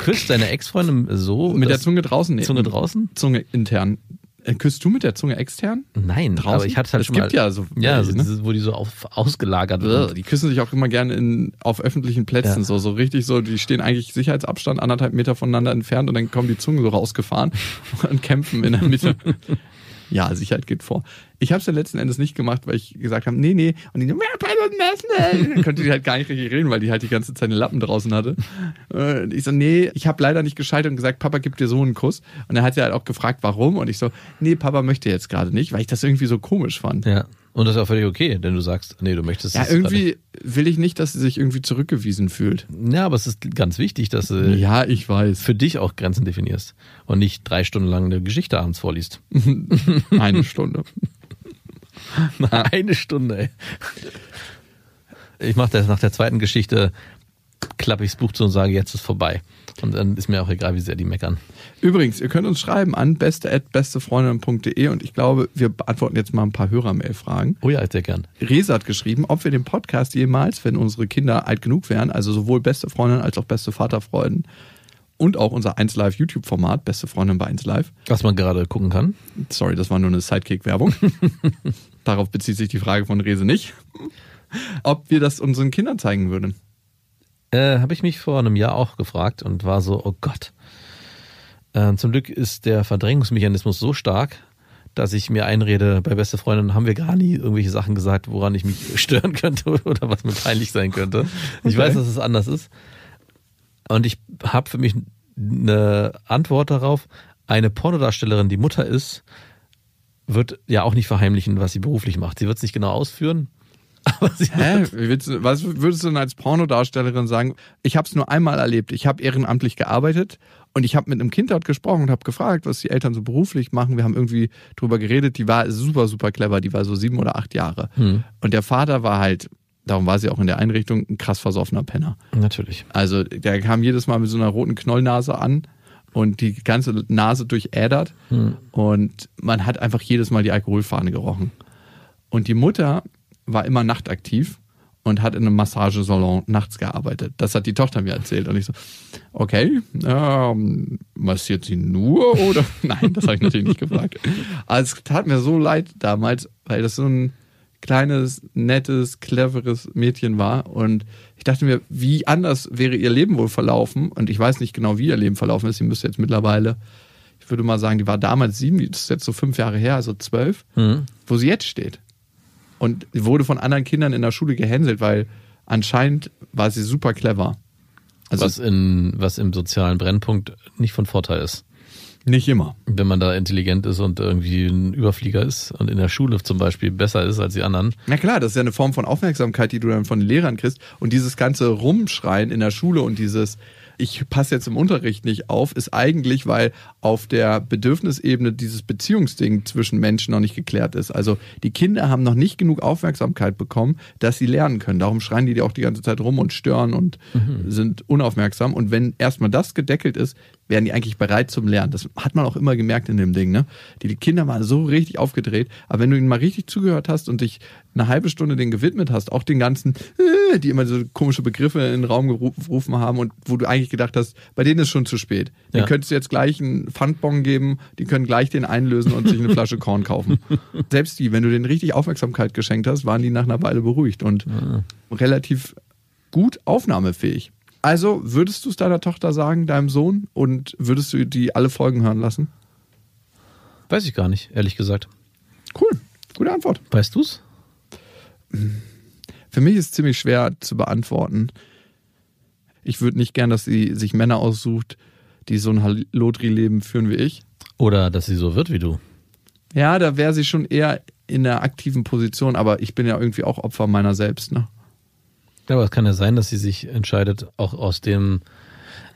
küsst deine Ex-Freundin so? Mit der Zunge draußen? Nee, Zunge draußen? Zunge intern. Äh, Küsst du mit der Zunge extern? Nein, Draußen? aber ich hatte halt Es schon gibt mal. ja so Ja, so ne? wo die so auf, ausgelagert sind. Die küssen sich auch immer gerne in, auf öffentlichen Plätzen, Ja. so, so richtig so, die stehen eigentlich Sicherheitsabstand anderthalb Meter voneinander entfernt und dann kommen die Zungen so rausgefahren und kämpfen in der Mitte. Ja, Sicherheit geht vor. Ich habe es ja letzten Endes nicht gemacht, weil ich gesagt habe, nee, nee. Und die so, dann konnte die halt gar nicht richtig reden, weil die halt die ganze Zeit den Lappen draußen hatte. Äh, Und ich so, nee, ich habe leider nicht geschaltet und gesagt, Papa gibt dir so einen Kuss. Und dann hat sie halt auch gefragt, warum. Und ich so, nee, Papa möchte jetzt gerade nicht, weil ich das irgendwie so komisch fand. Ja. Und das ist auch völlig okay, denn du sagst, nee, du möchtest Ja, irgendwie will ich nicht, dass sie sich irgendwie zurückgewiesen fühlt. Ja, aber es ist ganz wichtig, dass du Ja, ich weiß. für dich auch Grenzen definierst und nicht drei Stunden lang eine Geschichte abends vorliest. Eine Stunde. Eine Stunde, ey. Ich mache das nach der zweiten Geschichte, klappe ich das Buch zu und sage, jetzt ist vorbei. Und dann ist mir auch egal, wie sehr die meckern. Übrigens, ihr könnt uns schreiben an beste@bestefreundin.de und ich glaube, wir beantworten jetzt mal ein paar Hörermail-Fragen. Oh ja, sehr gern. Resa hat geschrieben, ob wir den Podcast jemals, wenn unsere Kinder alt genug wären, also sowohl beste Freundin als auch beste Vaterfreundin und auch unser 1 Live YouTube-Format, beste Freundin bei 1 Live. Was man gerade gucken kann. Sorry, das war nur eine Sidekick-Werbung. Darauf bezieht sich die Frage von Rese nicht. Ob wir das unseren Kindern zeigen würden. Äh, Habe ich mich vor einem Jahr auch gefragt und war so, oh Gott. Äh, zum Glück ist der Verdrängungsmechanismus so stark, dass ich mir einrede, bei beste Freundin haben wir gar nie irgendwelche Sachen gesagt, woran ich mich stören könnte oder was mir peinlich sein könnte. Ich Okay. weiß, dass es anders ist. Und ich habe für mich eine Antwort darauf. Eine Pornodarstellerin, die Mutter ist, wird ja auch nicht verheimlichen, was sie beruflich macht. Sie wird es nicht genau ausführen. Hä? Willst Was würdest du denn als Pornodarstellerin sagen? Ich habe es nur einmal erlebt. Ich habe ehrenamtlich gearbeitet und ich habe mit einem Kind dort gesprochen und habe gefragt, was die Eltern so beruflich machen. Wir haben irgendwie drüber geredet. Die war super, super clever. Die war so sieben oder acht Jahre. Hm. Und der Vater war halt, darum war sie auch in der Einrichtung, ein krass versoffener Penner. Natürlich. Also der kam jedes Mal mit so einer roten Knollnase an und die ganze Nase durchädert und man hat einfach jedes Mal die Alkoholfahne gerochen. Und die Mutter war immer nachtaktiv und hat in einem Massagesalon nachts gearbeitet. Das hat die Tochter mir erzählt. Und ich so, okay, ähm, massiert sie nur oder? Nein, das habe ich natürlich nicht gefragt. Aber es tat mir so leid damals, weil das so ein kleines, nettes, cleveres Mädchen war. Und ich dachte mir, wie anders wäre ihr Leben wohl verlaufen? Und ich weiß nicht genau, wie ihr Leben verlaufen ist. Sie müsste jetzt mittlerweile, ich würde mal sagen, die war damals sieben, das ist jetzt so fünf Jahre her, also zwölf, Mhm. wo sie jetzt steht. Und wurde von anderen Kindern in der Schule gehänselt, weil anscheinend war sie super clever. Also was, in, was im sozialen Brennpunkt nicht von Vorteil ist. nicht immer. Wenn man da intelligent ist und irgendwie ein Überflieger ist und in der Schule zum Beispiel besser ist als die anderen. Na klar, das ist ja eine Form von Aufmerksamkeit, die du dann von den Lehrern kriegst. Und dieses ganze Rumschreien in der Schule und dieses, ich passe jetzt im Unterricht nicht auf, ist eigentlich, weil auf der Bedürfnisebene dieses Beziehungsding zwischen Menschen noch nicht geklärt ist. Also die Kinder haben noch nicht genug Aufmerksamkeit bekommen, dass sie lernen können. Darum schreien die auch die ganze Zeit rum und stören und sind unaufmerksam. Und wenn erstmal das gedeckelt ist, werden die eigentlich bereit zum Lernen. Das hat man auch immer gemerkt in dem Ding, ne? Die, die Kinder waren so richtig aufgedreht, aber wenn du ihnen mal richtig zugehört hast und dich eine halbe Stunde denen gewidmet hast, auch den ganzen, äh, die immer so komische Begriffe in den Raum geru- gerufen haben und wo du eigentlich gedacht hast, bei denen ist schon zu spät. Den Ja. könntest du jetzt gleich einen Pfandbon geben, die können gleich den einlösen und sich eine Flasche Korn kaufen. Selbst die, wenn du denen richtig Aufmerksamkeit geschenkt hast, waren die nach einer Weile beruhigt und relativ gut aufnahmefähig. Also würdest du es deiner Tochter sagen, deinem Sohn, und würdest du die alle Folgen hören lassen? Weiß ich gar nicht, ehrlich gesagt. Cool, gute Antwort. Weißt du's? Für mich ist es ziemlich schwer zu beantworten. Ich würde nicht gern, dass sie sich Männer aussucht, die so ein Halotri-Leben führen wie ich. Oder dass sie so wird wie du. Ja, da wäre sie schon eher in der aktiven Position, aber ich bin ja irgendwie auch Opfer meiner selbst. Ne? Ja, aber es kann ja sein, dass sie sich entscheidet, auch aus dem.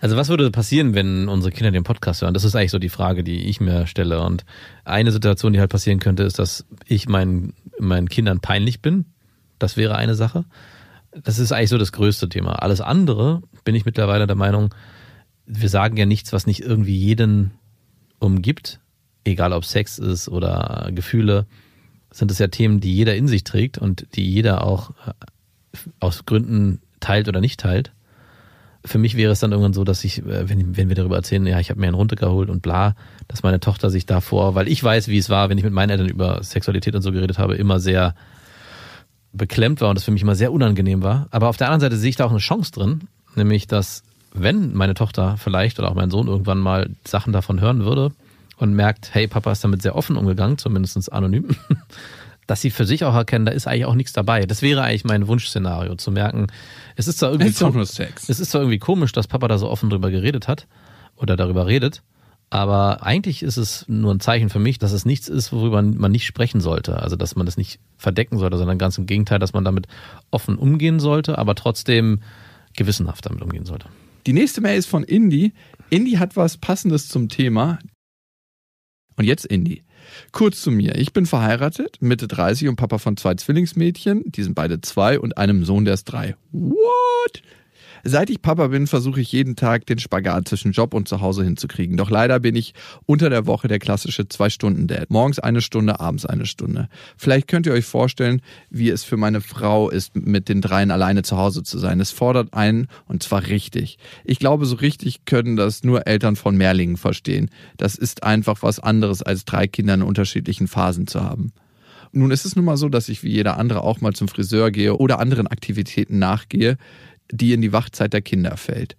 Also was würde passieren, wenn unsere Kinder den Podcast hören? Das ist eigentlich so die Frage, die ich mir stelle. Und eine Situation, die halt passieren könnte, ist, dass ich meinen, meinen Kindern peinlich bin. Das wäre eine Sache. Das ist eigentlich so das größte Thema. Alles andere bin ich mittlerweile der Meinung, wir sagen ja nichts, was nicht irgendwie jeden umgibt. Egal ob Sex ist oder Gefühle, sind es ja Themen, die jeder in sich trägt und die jeder auch aus Gründen teilt oder nicht teilt. Für mich wäre es dann irgendwann so, dass ich, äh, wenn, wenn wir darüber erzählen, ja, ich habe mir einen runtergeholt und bla, dass meine Tochter sich davor, weil ich weiß, wie es war, wenn ich mit meinen Eltern über Sexualität und so geredet habe, immer sehr beklemmt war und das für mich immer sehr unangenehm war. Aber auf der anderen Seite sehe ich da auch eine Chance drin, nämlich dass wenn meine Tochter vielleicht oder auch mein Sohn irgendwann mal Sachen davon hören würde und merkt, hey, Papa ist damit sehr offen umgegangen, zumindest anonym, dass sie für sich auch erkennen, da ist eigentlich auch nichts dabei. Das wäre eigentlich mein Wunschszenario, zu merken, es ist zwar irgendwie, Ist doch nur Sex. es ist zwar irgendwie komisch, dass Papa da so offen drüber geredet hat oder darüber redet, aber eigentlich ist es nur ein Zeichen für mich, dass es nichts ist, worüber man nicht sprechen sollte. Also, dass man das nicht verdecken sollte, sondern ganz im Gegenteil, dass man damit offen umgehen sollte, aber trotzdem gewissenhaft damit umgehen sollte. Die nächste Mail ist von Indy. Indy hat was Passendes zum Thema. Und jetzt Indy. Kurz zu mir. Ich bin verheiratet, Mitte 30 und Papa von zwei Zwillingsmädchen. Die sind beide zwei und einem Sohn, der ist drei. What? Seit ich Papa bin, versuche ich jeden Tag den Spagat zwischen Job und Zuhause hinzukriegen. Doch leider bin ich unter der Woche der klassische Zwei-Stunden-Dad. Morgens eine Stunde, abends eine Stunde. Vielleicht könnt ihr euch vorstellen, wie es für meine Frau ist, mit den dreien alleine zu Hause zu sein. Es fordert einen und zwar richtig. Ich glaube, so richtig können das nur Eltern von Mehrlingen verstehen. Das ist einfach was anderes, als drei Kinder in unterschiedlichen Phasen zu haben. Nun ist es nun mal so, dass ich wie jeder andere auch mal zum Friseur gehe oder anderen Aktivitäten nachgehe, die in die Wachzeit der Kinder fällt.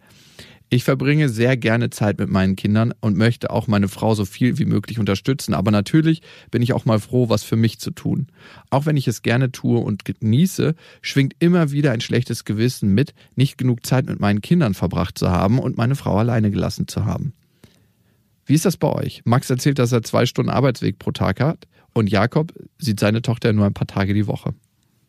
Ich verbringe sehr gerne Zeit mit meinen Kindern und möchte auch meine Frau so viel wie möglich unterstützen. Aber natürlich bin ich auch mal froh, was für mich zu tun. Auch wenn ich es gerne tue und genieße, schwingt immer wieder ein schlechtes Gewissen mit, nicht genug Zeit mit meinen Kindern verbracht zu haben und meine Frau alleine gelassen zu haben. Wie ist das bei euch? Max erzählt, dass er zwei Stunden Arbeitsweg pro Tag hat und Jakob sieht seine Tochter nur ein paar Tage die Woche.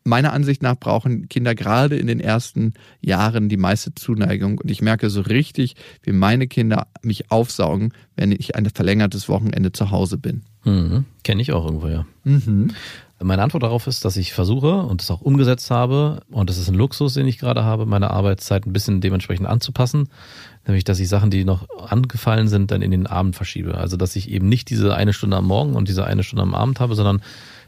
Meiner Ansicht nach brauchen Kinder gerade in den ersten Jahren die meiste Zuneigung und ich merke so richtig, wie meine Kinder mich aufsaugen, wenn ich ein verlängertes Wochenende zu Hause bin. Mhm. Kenne ich auch irgendwo, ja. Meine Antwort darauf ist, dass ich versuche und es auch umgesetzt habe, und das ist ein Luxus, den ich gerade habe, meine Arbeitszeit ein bisschen dementsprechend anzupassen. Nämlich, dass ich Sachen, die noch angefallen sind, dann in den Abend verschiebe. Also, dass ich eben nicht diese eine Stunde am Morgen und diese eine Stunde am Abend habe, sondern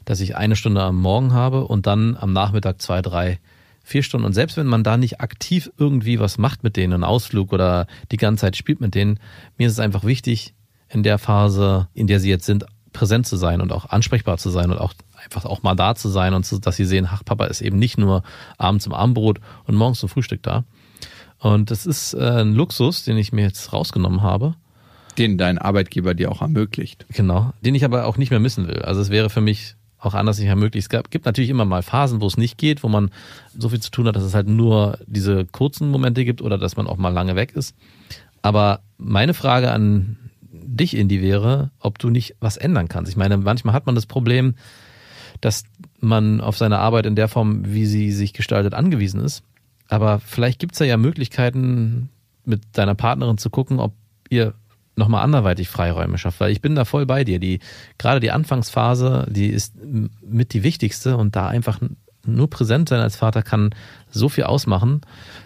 dass ich eine Stunde am Morgen habe und dann am Nachmittag zwei, drei, vier Stunden. Und selbst wenn man da nicht aktiv irgendwie was macht mit denen, einen Ausflug oder die ganze Zeit spielt mit denen, mir ist es einfach wichtig, in der Phase, in der sie jetzt sind, präsent zu sein und auch ansprechbar zu sein und auch einfach auch mal da zu sein und zu, dass sie sehen, ach, Papa ist eben nicht nur abends zum Abendbrot und morgens zum Frühstück da. Und das ist äh, ein Luxus, den ich mir jetzt rausgenommen habe. Den dein Arbeitgeber dir auch ermöglicht. Genau, den ich aber auch nicht mehr missen will. Also es wäre für mich auch anders nicht mehr möglich. Es gibt natürlich immer mal Phasen, wo es nicht geht, wo man so viel zu tun hat, dass es halt nur diese kurzen Momente gibt oder dass man auch mal lange weg ist. Aber meine Frage an dich, Indy, wäre, ob du nicht was ändern kannst. Ich meine, manchmal hat man das Problem, dass man auf seine Arbeit in der Form, wie sie sich gestaltet, angewiesen ist. Aber vielleicht gibt es ja, ja Möglichkeiten, mit deiner Partnerin zu gucken, ob ihr nochmal anderweitig Freiräume schafft. Weil ich bin da voll bei dir. Die, gerade die Anfangsphase, die ist mit die wichtigste und da einfach nur präsent sein als Vater kann so viel ausmachen,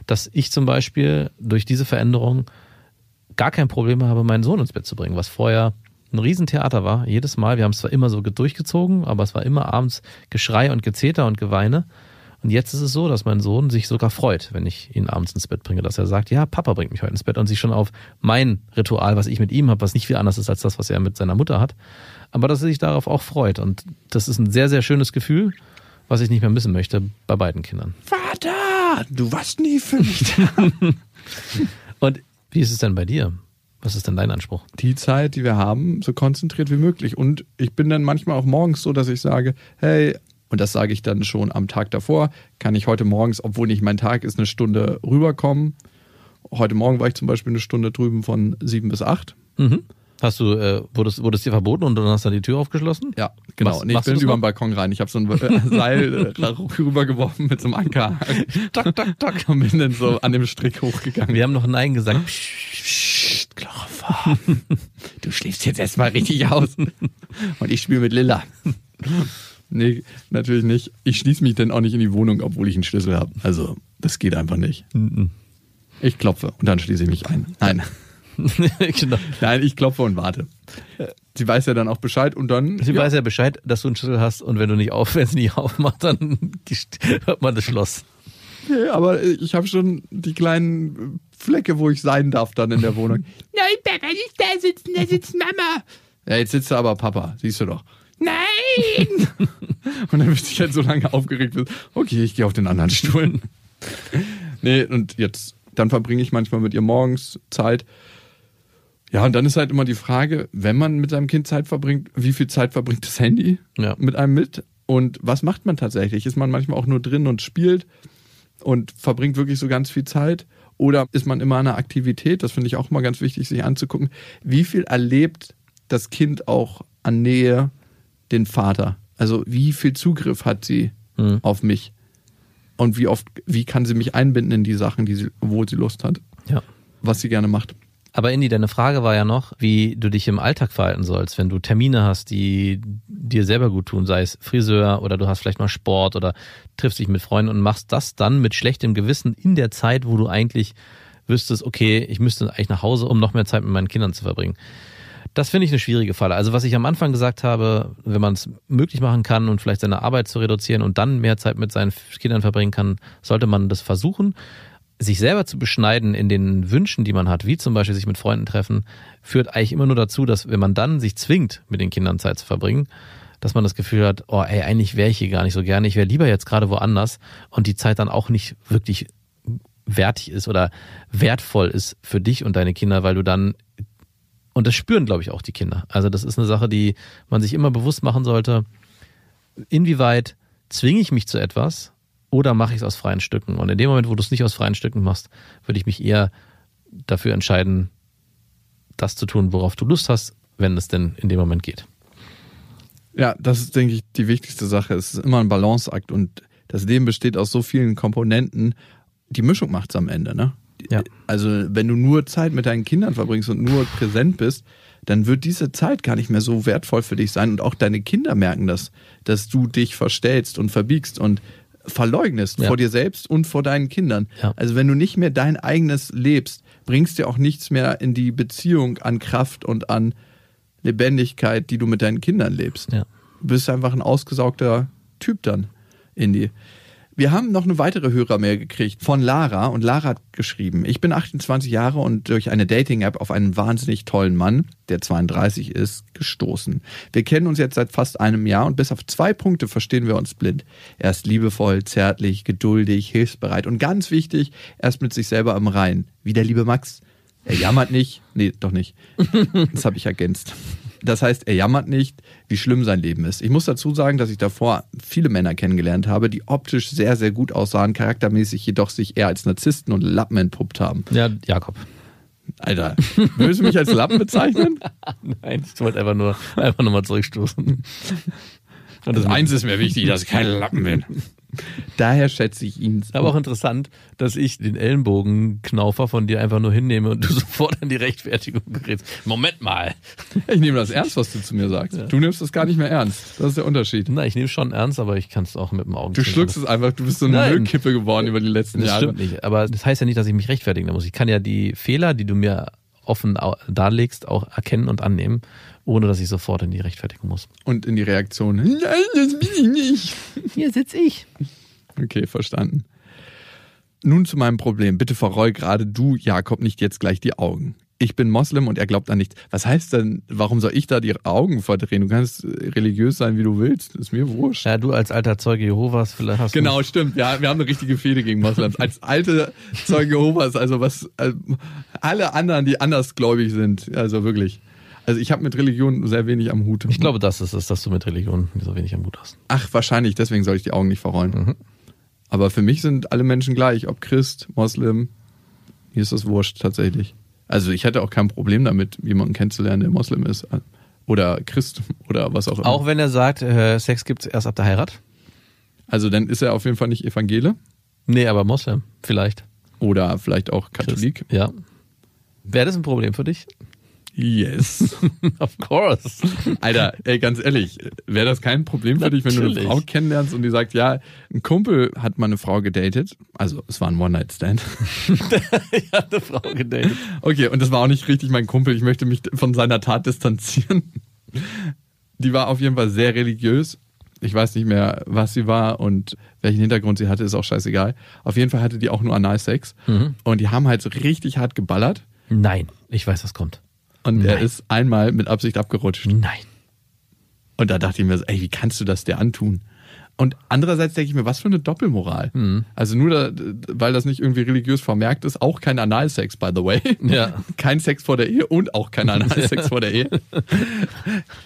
dass ich zum Beispiel durch diese Veränderung gar kein Problem habe, meinen Sohn ins Bett zu bringen, was vorher ein Riesentheater war. Jedes Mal, wir haben es zwar immer so durchgezogen, aber es war immer abends Geschrei und Gezeter und Geweine. Und jetzt ist es so, dass mein Sohn sich sogar freut, wenn ich ihn abends ins Bett bringe, dass er sagt, ja, Papa bringt mich heute ins Bett und sich schon auf mein Ritual, was ich mit ihm habe, was nicht viel anders ist als das, was er mit seiner Mutter hat, aber dass er sich darauf auch freut. Und das ist ein sehr, sehr schönes Gefühl, was ich nicht mehr missen möchte bei beiden Kindern. Vater, du warst nie für mich und wie ist es denn bei dir? Was ist denn dein Anspruch? Die Zeit, die wir haben, so konzentriert wie möglich. Und ich bin dann manchmal auch morgens so, dass ich sage, hey, und das sage ich dann schon am Tag davor, kann ich heute morgens, obwohl nicht mein Tag ist, eine Stunde rüberkommen. Heute Morgen war ich zum Beispiel eine Stunde drüben von sieben bis acht. Mhm. Hast du, äh, wurde, es, wurde es dir verboten und dann hast du die Tür aufgeschlossen? Ja, genau. Machst- nee, ich bin über den Balkon rein. Ich habe so ein äh, Seil äh, rübergeworfen mit so einem Anker. tak, tak, tak. Und bin dann so an dem Strick hochgegangen. Wir haben noch Nein gesagt. Psst, Chloroform. Du schläfst jetzt erstmal richtig aus. Und ich spiele mit Lilla. Nee, natürlich nicht. Ich schließe mich dann auch nicht in die Wohnung, obwohl ich einen Schlüssel habe. Also, das geht einfach nicht. Ich klopfe und dann schließe ich mich ein. Nein. genau. Nein, ich klopfe und warte. Sie weiß ja dann auch Bescheid und dann. Sie ja, weiß ja Bescheid, dass du einen Schlüssel hast und wenn du nicht auf, wenn es nicht aufmacht, dann hört man das Schloss. nee, aber ich habe schon die kleinen Flecke, wo ich sein darf dann in der Wohnung. Nein, Papa, nicht da sitzen, da sitzt Mama. Ja, jetzt sitzt da aber Papa, siehst du doch. Nein! und dann bist ich halt so lange aufgeregt bist. Okay, ich gehe auf den anderen Stuhl. nee, und jetzt, dann verbringe ich manchmal mit ihr morgens Zeit. Ja, und dann ist halt immer die Frage, wenn man mit seinem Kind Zeit verbringt, wie viel Zeit verbringt das Handy Ja. mit einem mit? Und was macht man tatsächlich? Ist man manchmal auch nur drin und spielt und verbringt wirklich so ganz viel Zeit? Oder ist man immer an einer Aktivität? Das finde ich auch mal ganz wichtig, sich anzugucken. Wie viel erlebt das Kind auch an Nähe den Vater? Also wie viel Zugriff hat sie Mhm. auf mich? Und wie oft, wie kann sie mich einbinden in die Sachen, die sie, wo sie Lust hat, Ja. was sie gerne macht? Aber Indy, deine Frage war ja noch, wie du dich im Alltag verhalten sollst, wenn du Termine hast, die dir selber gut tun, sei es Friseur oder du hast vielleicht mal Sport oder triffst dich mit Freunden und machst das dann mit schlechtem Gewissen in der Zeit, wo du eigentlich wüsstest, okay, ich müsste eigentlich nach Hause, um noch mehr Zeit mit meinen Kindern zu verbringen. Das finde ich eine schwierige Falle. Also was ich am Anfang gesagt habe, wenn man es möglich machen kann und vielleicht seine Arbeit zu reduzieren und dann mehr Zeit mit seinen Kindern verbringen kann, sollte man das versuchen. Sich selber zu beschneiden in den Wünschen, die man hat, wie zum Beispiel sich mit Freunden treffen, führt eigentlich immer nur dazu, dass wenn man dann sich zwingt, mit den Kindern Zeit zu verbringen, dass man das Gefühl hat, oh ey, eigentlich wäre ich hier gar nicht so gerne, ich wäre lieber jetzt gerade woanders und die Zeit dann auch nicht wirklich wertig ist oder wertvoll ist für dich und deine Kinder, weil du dann und das spüren, glaube ich, auch die Kinder. Also das ist eine Sache, die man sich immer bewusst machen sollte. Inwieweit zwinge ich mich zu etwas oder mache ich es aus freien Stücken? Und in dem Moment, wo du es nicht aus freien Stücken machst, würde ich mich eher dafür entscheiden, das zu tun, worauf du Lust hast, wenn es denn in dem Moment geht. Ja, das ist, denke ich, die wichtigste Sache. Es ist immer ein Balanceakt und das Leben besteht aus so vielen Komponenten. Die Mischung macht's am Ende, ne? Ja. Also, wenn du nur Zeit mit deinen Kindern verbringst und nur präsent bist, dann wird diese Zeit gar nicht mehr so wertvoll für dich sein und auch deine Kinder merken das, dass du dich verstellst und verbiegst und verleugnest Ja. vor dir selbst und vor deinen Kindern. Ja. Also, wenn du nicht mehr dein eigenes lebst, bringst dir auch nichts mehr in die Beziehung an Kraft und an Lebendigkeit, die du mit deinen Kindern lebst. Ja. Du bist einfach ein ausgesaugter Typ dann, Indy. Wir haben noch eine weitere Hörermail gekriegt von Lara und Lara hat geschrieben, ich bin 28 Jahre und durch eine Dating-App auf einen wahnsinnig tollen Mann, der 32 ist, gestoßen. Wir kennen uns jetzt seit fast einem Jahr und bis auf zwei Punkte verstehen wir uns blind. Er ist liebevoll, zärtlich, geduldig, hilfsbereit und ganz wichtig, er ist mit sich selber am Rein. Wie der liebe Max. Er jammert nicht. Nee, doch nicht. Das habe ich ergänzt. Das heißt, er jammert nicht, wie schlimm sein Leben ist. Ich muss dazu sagen, dass ich davor viele Männer kennengelernt habe, die optisch sehr, sehr gut aussahen, charaktermäßig jedoch sich eher als Narzissten und Lappen entpuppt haben. Ja, Jakob. Alter, willst du mich als Lappen bezeichnen? Nein, ich wollte einfach nur, einfach nur mal zurückstoßen. Und Das eins ist mir wichtig, dass ich kein Lappen bin. Daher schätze ich ihn. Aber auch interessant, dass ich den Ellenbogenknaufer von dir einfach nur hinnehme und du sofort an die Rechtfertigung gerätst. Moment mal. Ich nehme das ernst, was du zu mir sagst. Du nimmst das gar nicht mehr ernst. Das ist der Unterschied. Na, ich nehme schon ernst, aber ich kann es auch mit dem Augen. Du schluckst es einfach, du bist so eine Nein. Müllkippe geworden über die letzten Das Jahre. stimmt nicht. Aber das heißt ja nicht, dass ich mich rechtfertigen muss. Ich kann ja die Fehler, die du mir offen darlegst, auch erkennen und annehmen, ohne dass ich sofort in die Rechtfertigung muss. Und in die Reaktion, nein, das will ich nicht. Hier sitze ich. Okay, verstanden. Nun zu meinem Problem. Bitte verroll gerade du, Jakob, nicht jetzt gleich die Augen. Ich bin Moslem und er glaubt an nichts. Was heißt denn, warum soll ich da die Augen verdrehen? Du kannst religiös sein, wie du willst. ist mir wurscht. Ja, du als alter Zeuge Jehovas, vielleicht hast Genau, stimmt. Ja, wir haben eine richtige Fehde gegen Moslems. Als alte Zeuge Jehovas, also was äh, alle anderen, die andersgläubig sind, also wirklich. Also ich habe mit Religion sehr wenig am Hut. Ich glaube, das ist es, dass du mit Religion so wenig am Hut hast. Ach, wahrscheinlich, deswegen soll ich die Augen nicht verrollen. Aber für mich sind alle Menschen gleich, ob Christ, Moslem, mir ist das wurscht tatsächlich. Also ich hätte auch kein Problem damit, jemanden kennenzulernen, der Moslem ist. Oder Christ oder was auch immer. Auch wenn er sagt, äh, Sex gibt's erst ab der Heirat? Also dann ist er auf jeden Fall nicht Evangele Nee, aber Moslem, vielleicht. oder vielleicht auch Katholik. Ja. Wäre das ein Problem für dich? Yes. of course. Alter, ey, ganz ehrlich, wäre das kein Problem für dich, wenn du eine. Frau kennenlernst und die sagt, ja, ein Kumpel hat mal eine Frau gedatet. Also es war ein One-Night-Stand. ich habe eine Frau gedatet. Okay, und das war auch nicht richtig mein Kumpel. Ich möchte mich von seiner Tat distanzieren. Die war auf jeden Fall sehr religiös. Ich weiß nicht mehr, was sie war und welchen Hintergrund sie hatte, ist auch scheißegal. Auf jeden Fall hatte die auch nur Analsex. Und die haben halt so richtig hart geballert. Nein, ich weiß, was kommt. Und er Nein. ist einmal mit Absicht abgerutscht. Nein. Und da dachte ich mir so, ey, wie kannst du das dir antun? Und andererseits denke ich mir, was für eine Doppelmoral. Mhm. Also nur, da, weil das nicht irgendwie religiös vermerkt ist, auch kein Analsex, by the way. Ja. Kein Sex vor der Ehe und auch kein Analsex vor der Ehe.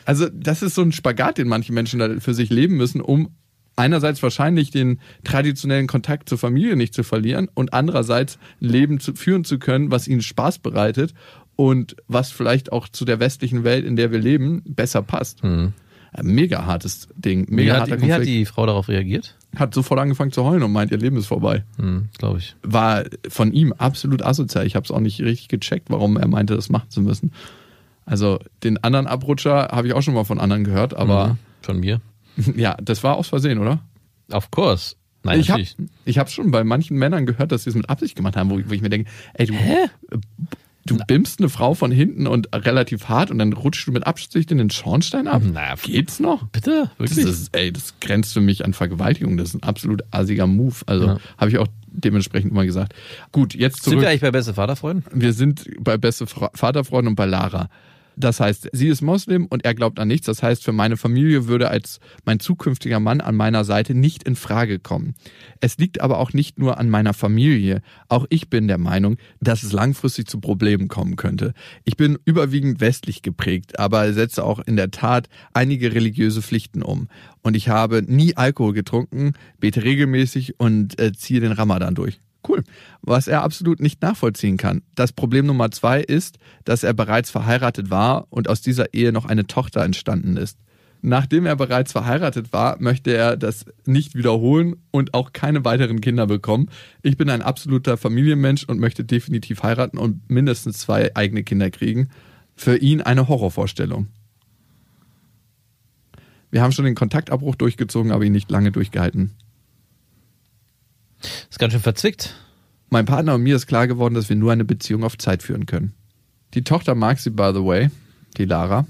Also das ist so ein Spagat, den manche Menschen da für sich leben müssen, um einerseits wahrscheinlich den traditionellen Kontakt zur Familie nicht zu verlieren und andererseits ein Leben zu, führen zu können, was ihnen Spaß bereitet und was vielleicht auch zu der westlichen Welt, in der wir leben, besser passt. Ein Mega hartes Ding, Wie mega hat, harter wie hat die Frau darauf reagiert? hat sofort angefangen zu heulen und meint, ihr Leben ist vorbei. Hm, Glaube ich. War von ihm absolut asozial. Ich habe es auch nicht richtig gecheckt, warum er meinte, das machen zu müssen. Also den anderen Abrutscher habe ich auch schon mal von anderen gehört, aber Mhm. Von mir? ja, das war aus Versehen, oder? Of course. Nein, ich habe ich hab schon bei manchen Männern gehört, dass sie es mit Absicht gemacht haben, wo ich, wo ich mir denke, ey, du, du bimmst eine Frau von hinten und relativ hart und dann rutschst du mit Absicht in den Schornstein ab. Na, Geht's noch? Bitte? Das Wirklich? ist, ey, das grenzt für mich an Vergewaltigung. Das ist ein absolut assiger Move. Also Ja. habe ich auch dementsprechend immer gesagt. Gut, jetzt Sind zurück. wir eigentlich bei beste Vaterfreunden? Wir sind bei beste Fra Vaterfreund und bei Lara. Das heißt, sie ist Moslem und er glaubt an nichts. Das heißt, für meine Familie würde als mein zukünftiger Mann an meiner Seite nicht in Frage kommen. Es liegt aber auch nicht nur an meiner Familie. Auch ich bin der Meinung, dass es langfristig zu Problemen kommen könnte. Ich bin überwiegend westlich geprägt, aber setze auch in der Tat einige religiöse Pflichten um. Und ich habe nie Alkohol getrunken, bete regelmäßig und äh, ziehe den Ramadan durch. Cool. Was er absolut nicht nachvollziehen kann. Das Problem Nummer zwei ist, dass er bereits verheiratet war und aus dieser Ehe noch eine Tochter entstanden ist. Nachdem er bereits verheiratet war, möchte er das nicht wiederholen und auch keine weiteren Kinder bekommen. Ich bin ein absoluter Familienmensch und möchte definitiv heiraten und mindestens zwei eigene Kinder kriegen. Für ihn eine Horrorvorstellung. Wir haben schon den Kontaktabbruch durchgezogen, aber ihn nicht lange durchgehalten. Ist ganz schön verzwickt. Mein Partner und mir ist klar geworden, dass wir nur eine Beziehung auf Zeit führen können. Die Tochter mag sie, by the way, die Lara,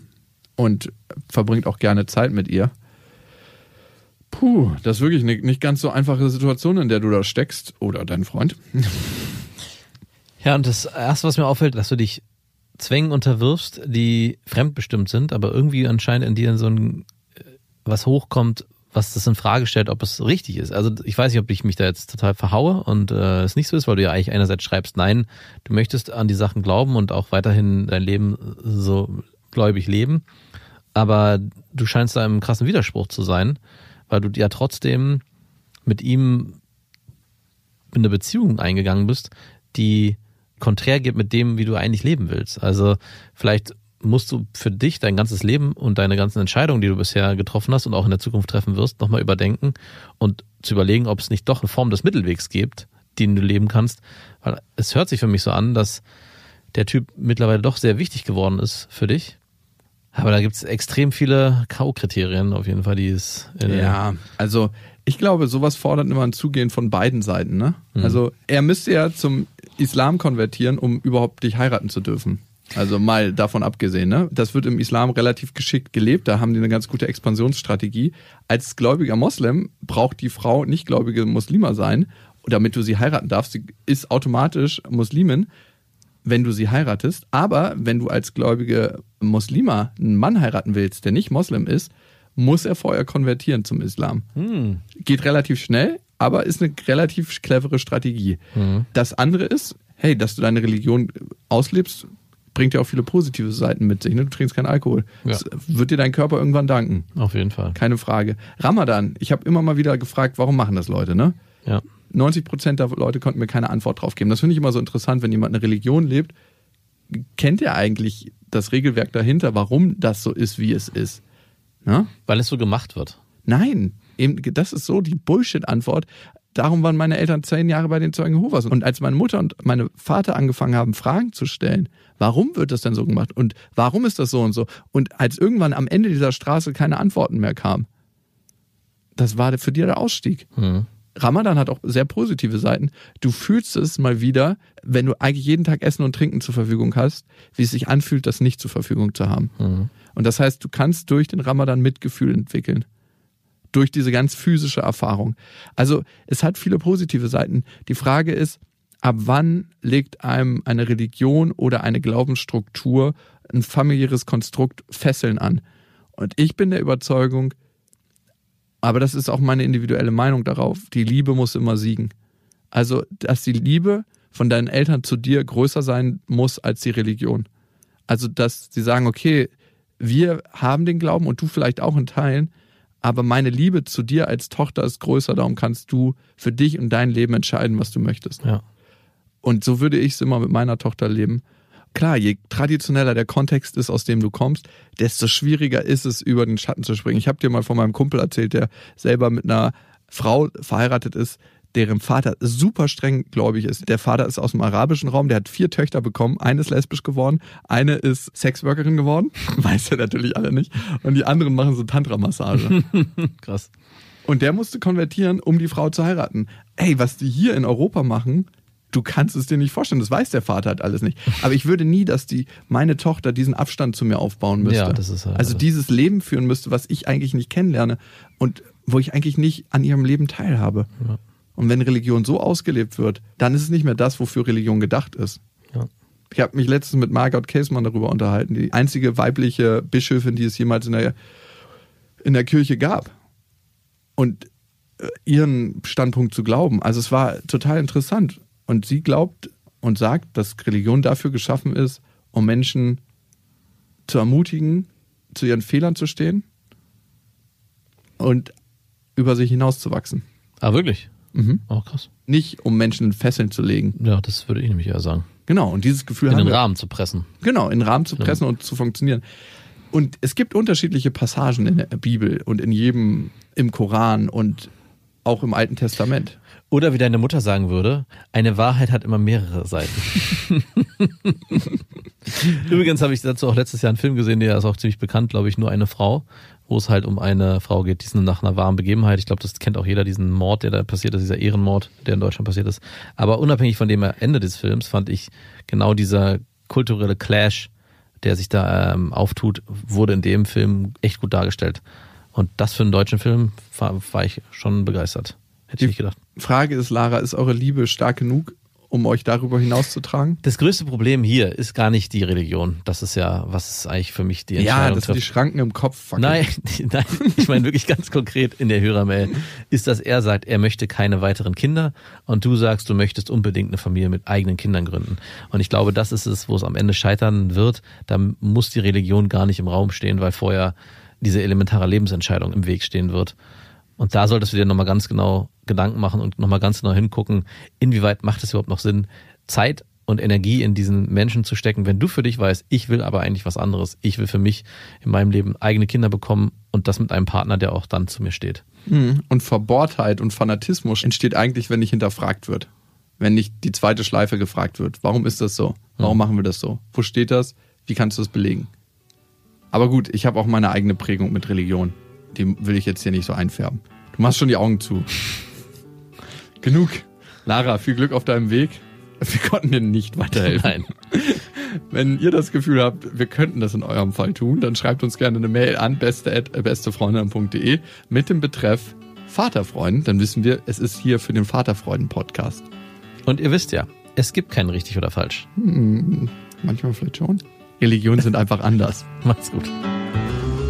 und verbringt auch gerne Zeit mit ihr. Puh, das ist wirklich eine nicht ganz so einfache Situation, in der du da steckst. Oder dein Freund. Ja, und das Erste, was mir auffällt, dass du dich Zwängen unterwirfst, die fremdbestimmt sind, aber irgendwie anscheinend in dir so ein äh, was hochkommt, was das in Frage stellt, ob es richtig ist. Also ich weiß nicht, ob ich mich da jetzt total verhaue und äh, es nicht so ist, weil du ja eigentlich einerseits schreibst, nein, du möchtest an die Sachen glauben und auch weiterhin dein Leben so gläubig leben, aber du scheinst da im krassen Widerspruch zu sein, weil du ja trotzdem mit ihm in eine Beziehung eingegangen bist, die konträr geht mit dem, wie du eigentlich leben willst. Also vielleicht musst du für dich dein ganzes Leben und deine ganzen Entscheidungen, die du bisher getroffen hast und auch in der Zukunft treffen wirst, nochmal überdenken und zu überlegen, ob es nicht doch eine Form des Mittelwegs gibt, den du leben kannst. Weil es hört sich für mich so an, dass der Typ mittlerweile doch sehr wichtig geworden ist für dich. Aber da gibt es extrem viele K.O.-Kriterien auf jeden Fall, die es. Ja, also ich glaube, sowas fordert immer ein Zugehen von beiden Seiten. Ne? Mhm. Also er müsste ja zum Islam konvertieren, um überhaupt dich heiraten zu dürfen. Also mal davon abgesehen, ne? Das wird im Islam relativ geschickt gelebt, da haben die eine ganz gute Expansionsstrategie. Als gläubiger Moslem braucht die Frau nicht gläubige Muslima sein, damit du sie heiraten darfst. Sie ist automatisch Muslimin, wenn du sie heiratest. Aber wenn du als gläubige Muslima einen Mann heiraten willst, der nicht Moslem ist, muss er vorher konvertieren zum Islam. Hm. Geht relativ schnell, aber ist eine relativ clevere Strategie. Mhm. Das andere ist, hey, dass du deine Religion auslebst, bringt ja auch viele positive Seiten mit sich. Ne? Du trinkst keinen Alkohol. Ja. Das wird dir dein Körper irgendwann danken. Auf jeden Fall. Keine Frage. Ramadan, ich habe immer mal wieder gefragt, warum machen das Leute, ne? Ja. 90 Prozent der Leute konnten mir keine Antwort drauf geben. Das finde ich immer so interessant, wenn jemand eine Religion lebt, kennt er eigentlich das Regelwerk dahinter, warum das so ist, wie es ist. Ne? Weil es so gemacht wird. Nein, eben, das ist so die Bullshit-Antwort. Darum waren meine Eltern zehn Jahre bei den Zeugen Jehovas. Und als meine Mutter und meine Vater angefangen haben, Fragen zu stellen, warum wird das denn so gemacht und warum ist das so und so? Und als irgendwann am Ende dieser Straße keine Antworten mehr kamen, das war für dir der Ausstieg. Mhm. Ramadan hat auch sehr positive Seiten. Du fühlst es mal wieder, wenn du eigentlich jeden Tag Essen und Trinken zur Verfügung hast, wie es sich anfühlt, das nicht zur Verfügung zu haben. Mhm. Und das heißt, du kannst durch den Ramadan Mitgefühl entwickeln. Durch diese ganz physische Erfahrung. Also es hat viele positive Seiten. Die Frage ist, ab wann legt einem eine Religion oder eine Glaubensstruktur, ein familiäres Konstrukt Fesseln an? Und ich bin der Überzeugung, aber das ist auch meine individuelle Meinung darauf, die Liebe muss immer siegen. Also, dass die Liebe von deinen Eltern zu dir größer sein muss als die Religion. Also, dass sie sagen, okay, wir haben den Glauben und du vielleicht auch in Teilen, aber meine Liebe zu dir als Tochter ist größer, darum kannst du für dich und dein Leben entscheiden, was du möchtest. Ja. Und so würde ich es immer mit meiner Tochter leben. Klar, je traditioneller der Kontext ist, aus dem du kommst, desto schwieriger ist es, über den Schatten zu springen. Ich habe dir mal von meinem Kumpel erzählt, der selber mit einer Frau verheiratet ist, deren Vater super streng gläubig ist. Der Vater ist aus dem arabischen Raum, der hat vier Töchter bekommen. Eine ist lesbisch geworden, eine ist Sexworkerin geworden, weiß er natürlich alle nicht. Und die anderen machen so Tantra-Massage. Krass. Und der musste konvertieren, um die Frau zu heiraten. Ey, was die hier in Europa machen, du kannst es dir nicht vorstellen. Das weiß der Vater halt alles nicht. Aber ich würde nie, dass die meine Tochter diesen Abstand zu mir aufbauen müsste. Ja, das ist halt also dieses Leben führen müsste, was ich eigentlich nicht kennenlerne und wo ich eigentlich nicht an ihrem Leben teilhabe. Ja. Und wenn Religion so ausgelebt wird, dann ist es nicht mehr das, wofür Religion gedacht ist. Ja. Ich habe mich letztens mit Margot Käsmann darüber unterhalten, die einzige weibliche Bischöfin, die es jemals in der, in der Kirche gab. Und äh, ihren Standpunkt zu glauben. Also es war total interessant. Und sie glaubt und sagt, dass Religion dafür geschaffen ist, um Menschen zu ermutigen, zu ihren Fehlern zu stehen und über sich hinauszuwachsen. Ah, wirklich? Mhm. Oh, krass. Nicht, um Menschen in Fesseln zu legen. Ja, das würde ich nämlich eher sagen. Genau, und dieses Gefühl In haben den wir. Rahmen zu pressen. Genau, in den Rahmen zu pressen ja. und zu funktionieren. Und es gibt unterschiedliche Passagen in der Bibel und in jedem, im Koran und auch im Alten Testament. Oder wie deine Mutter sagen würde, eine Wahrheit hat immer mehrere Seiten. Übrigens habe ich dazu auch letztes Jahr einen Film gesehen, der ist auch ziemlich bekannt, glaube ich, nur eine Frau, wo es halt um eine Frau geht, die ist nach einer wahren Begebenheit. Ich glaube, das kennt auch jeder, diesen Mord, der da passiert ist, dieser Ehrenmord, der in Deutschland passiert ist. Aber unabhängig von dem Ende des Films fand ich genau dieser kulturelle Clash, der sich da ähm, auftut, wurde in dem Film echt gut dargestellt. Und das für einen deutschen Film war, war ich schon begeistert. Hätte Die- ich nicht gedacht. Frage ist, Lara, ist eure Liebe stark genug, um euch darüber hinauszutragen? Das größte Problem hier ist gar nicht die Religion. Das ist ja, was ist eigentlich für mich die Ja, Entscheidung dass die. Schranken im Kopf. Nein, nein, ich meine wirklich ganz konkret in der Hörermail ist, dass er sagt, er möchte keine weiteren Kinder und du sagst, du möchtest unbedingt eine Familie mit eigenen Kindern gründen. Und ich glaube, das ist es, wo es am Ende scheitern wird. Da muss die Religion gar nicht im Raum stehen, weil vorher diese elementare Lebensentscheidung im Weg stehen wird. Und da solltest du dir nochmal ganz genau Gedanken machen und nochmal ganz genau hingucken, inwieweit macht es überhaupt noch Sinn, Zeit und Energie in diesen Menschen zu stecken, wenn du für dich weißt, ich will aber eigentlich was anderes. Ich will für mich in meinem Leben eigene Kinder bekommen und das mit einem Partner, der auch dann zu mir steht. Mhm. Und Verbohrtheit und Fanatismus entsteht eigentlich, wenn nicht hinterfragt wird. Wenn nicht die zweite Schleife gefragt wird. Warum ist das so? Warum machen wir das so? Wo steht das? Wie kannst du das belegen? Aber gut, ich habe auch meine eigene Prägung mit Religion. Die will ich jetzt hier nicht so einfärben. Du machst schon die Augen zu. Genug. Lara, viel Glück auf deinem Weg. Wir konnten dir nicht weiterhelfen. Nein. Wenn ihr das Gefühl habt, wir könnten das in eurem Fall tun, dann schreibt uns gerne eine Mail an beste bestefreundin.de mit dem Betreff Vaterfreund. Dann wissen wir, es ist hier für den Vaterfreuden-Podcast. Und ihr wisst ja, es gibt kein richtig oder falsch. Hm, manchmal vielleicht schon. Religionen sind einfach anders. Macht's gut.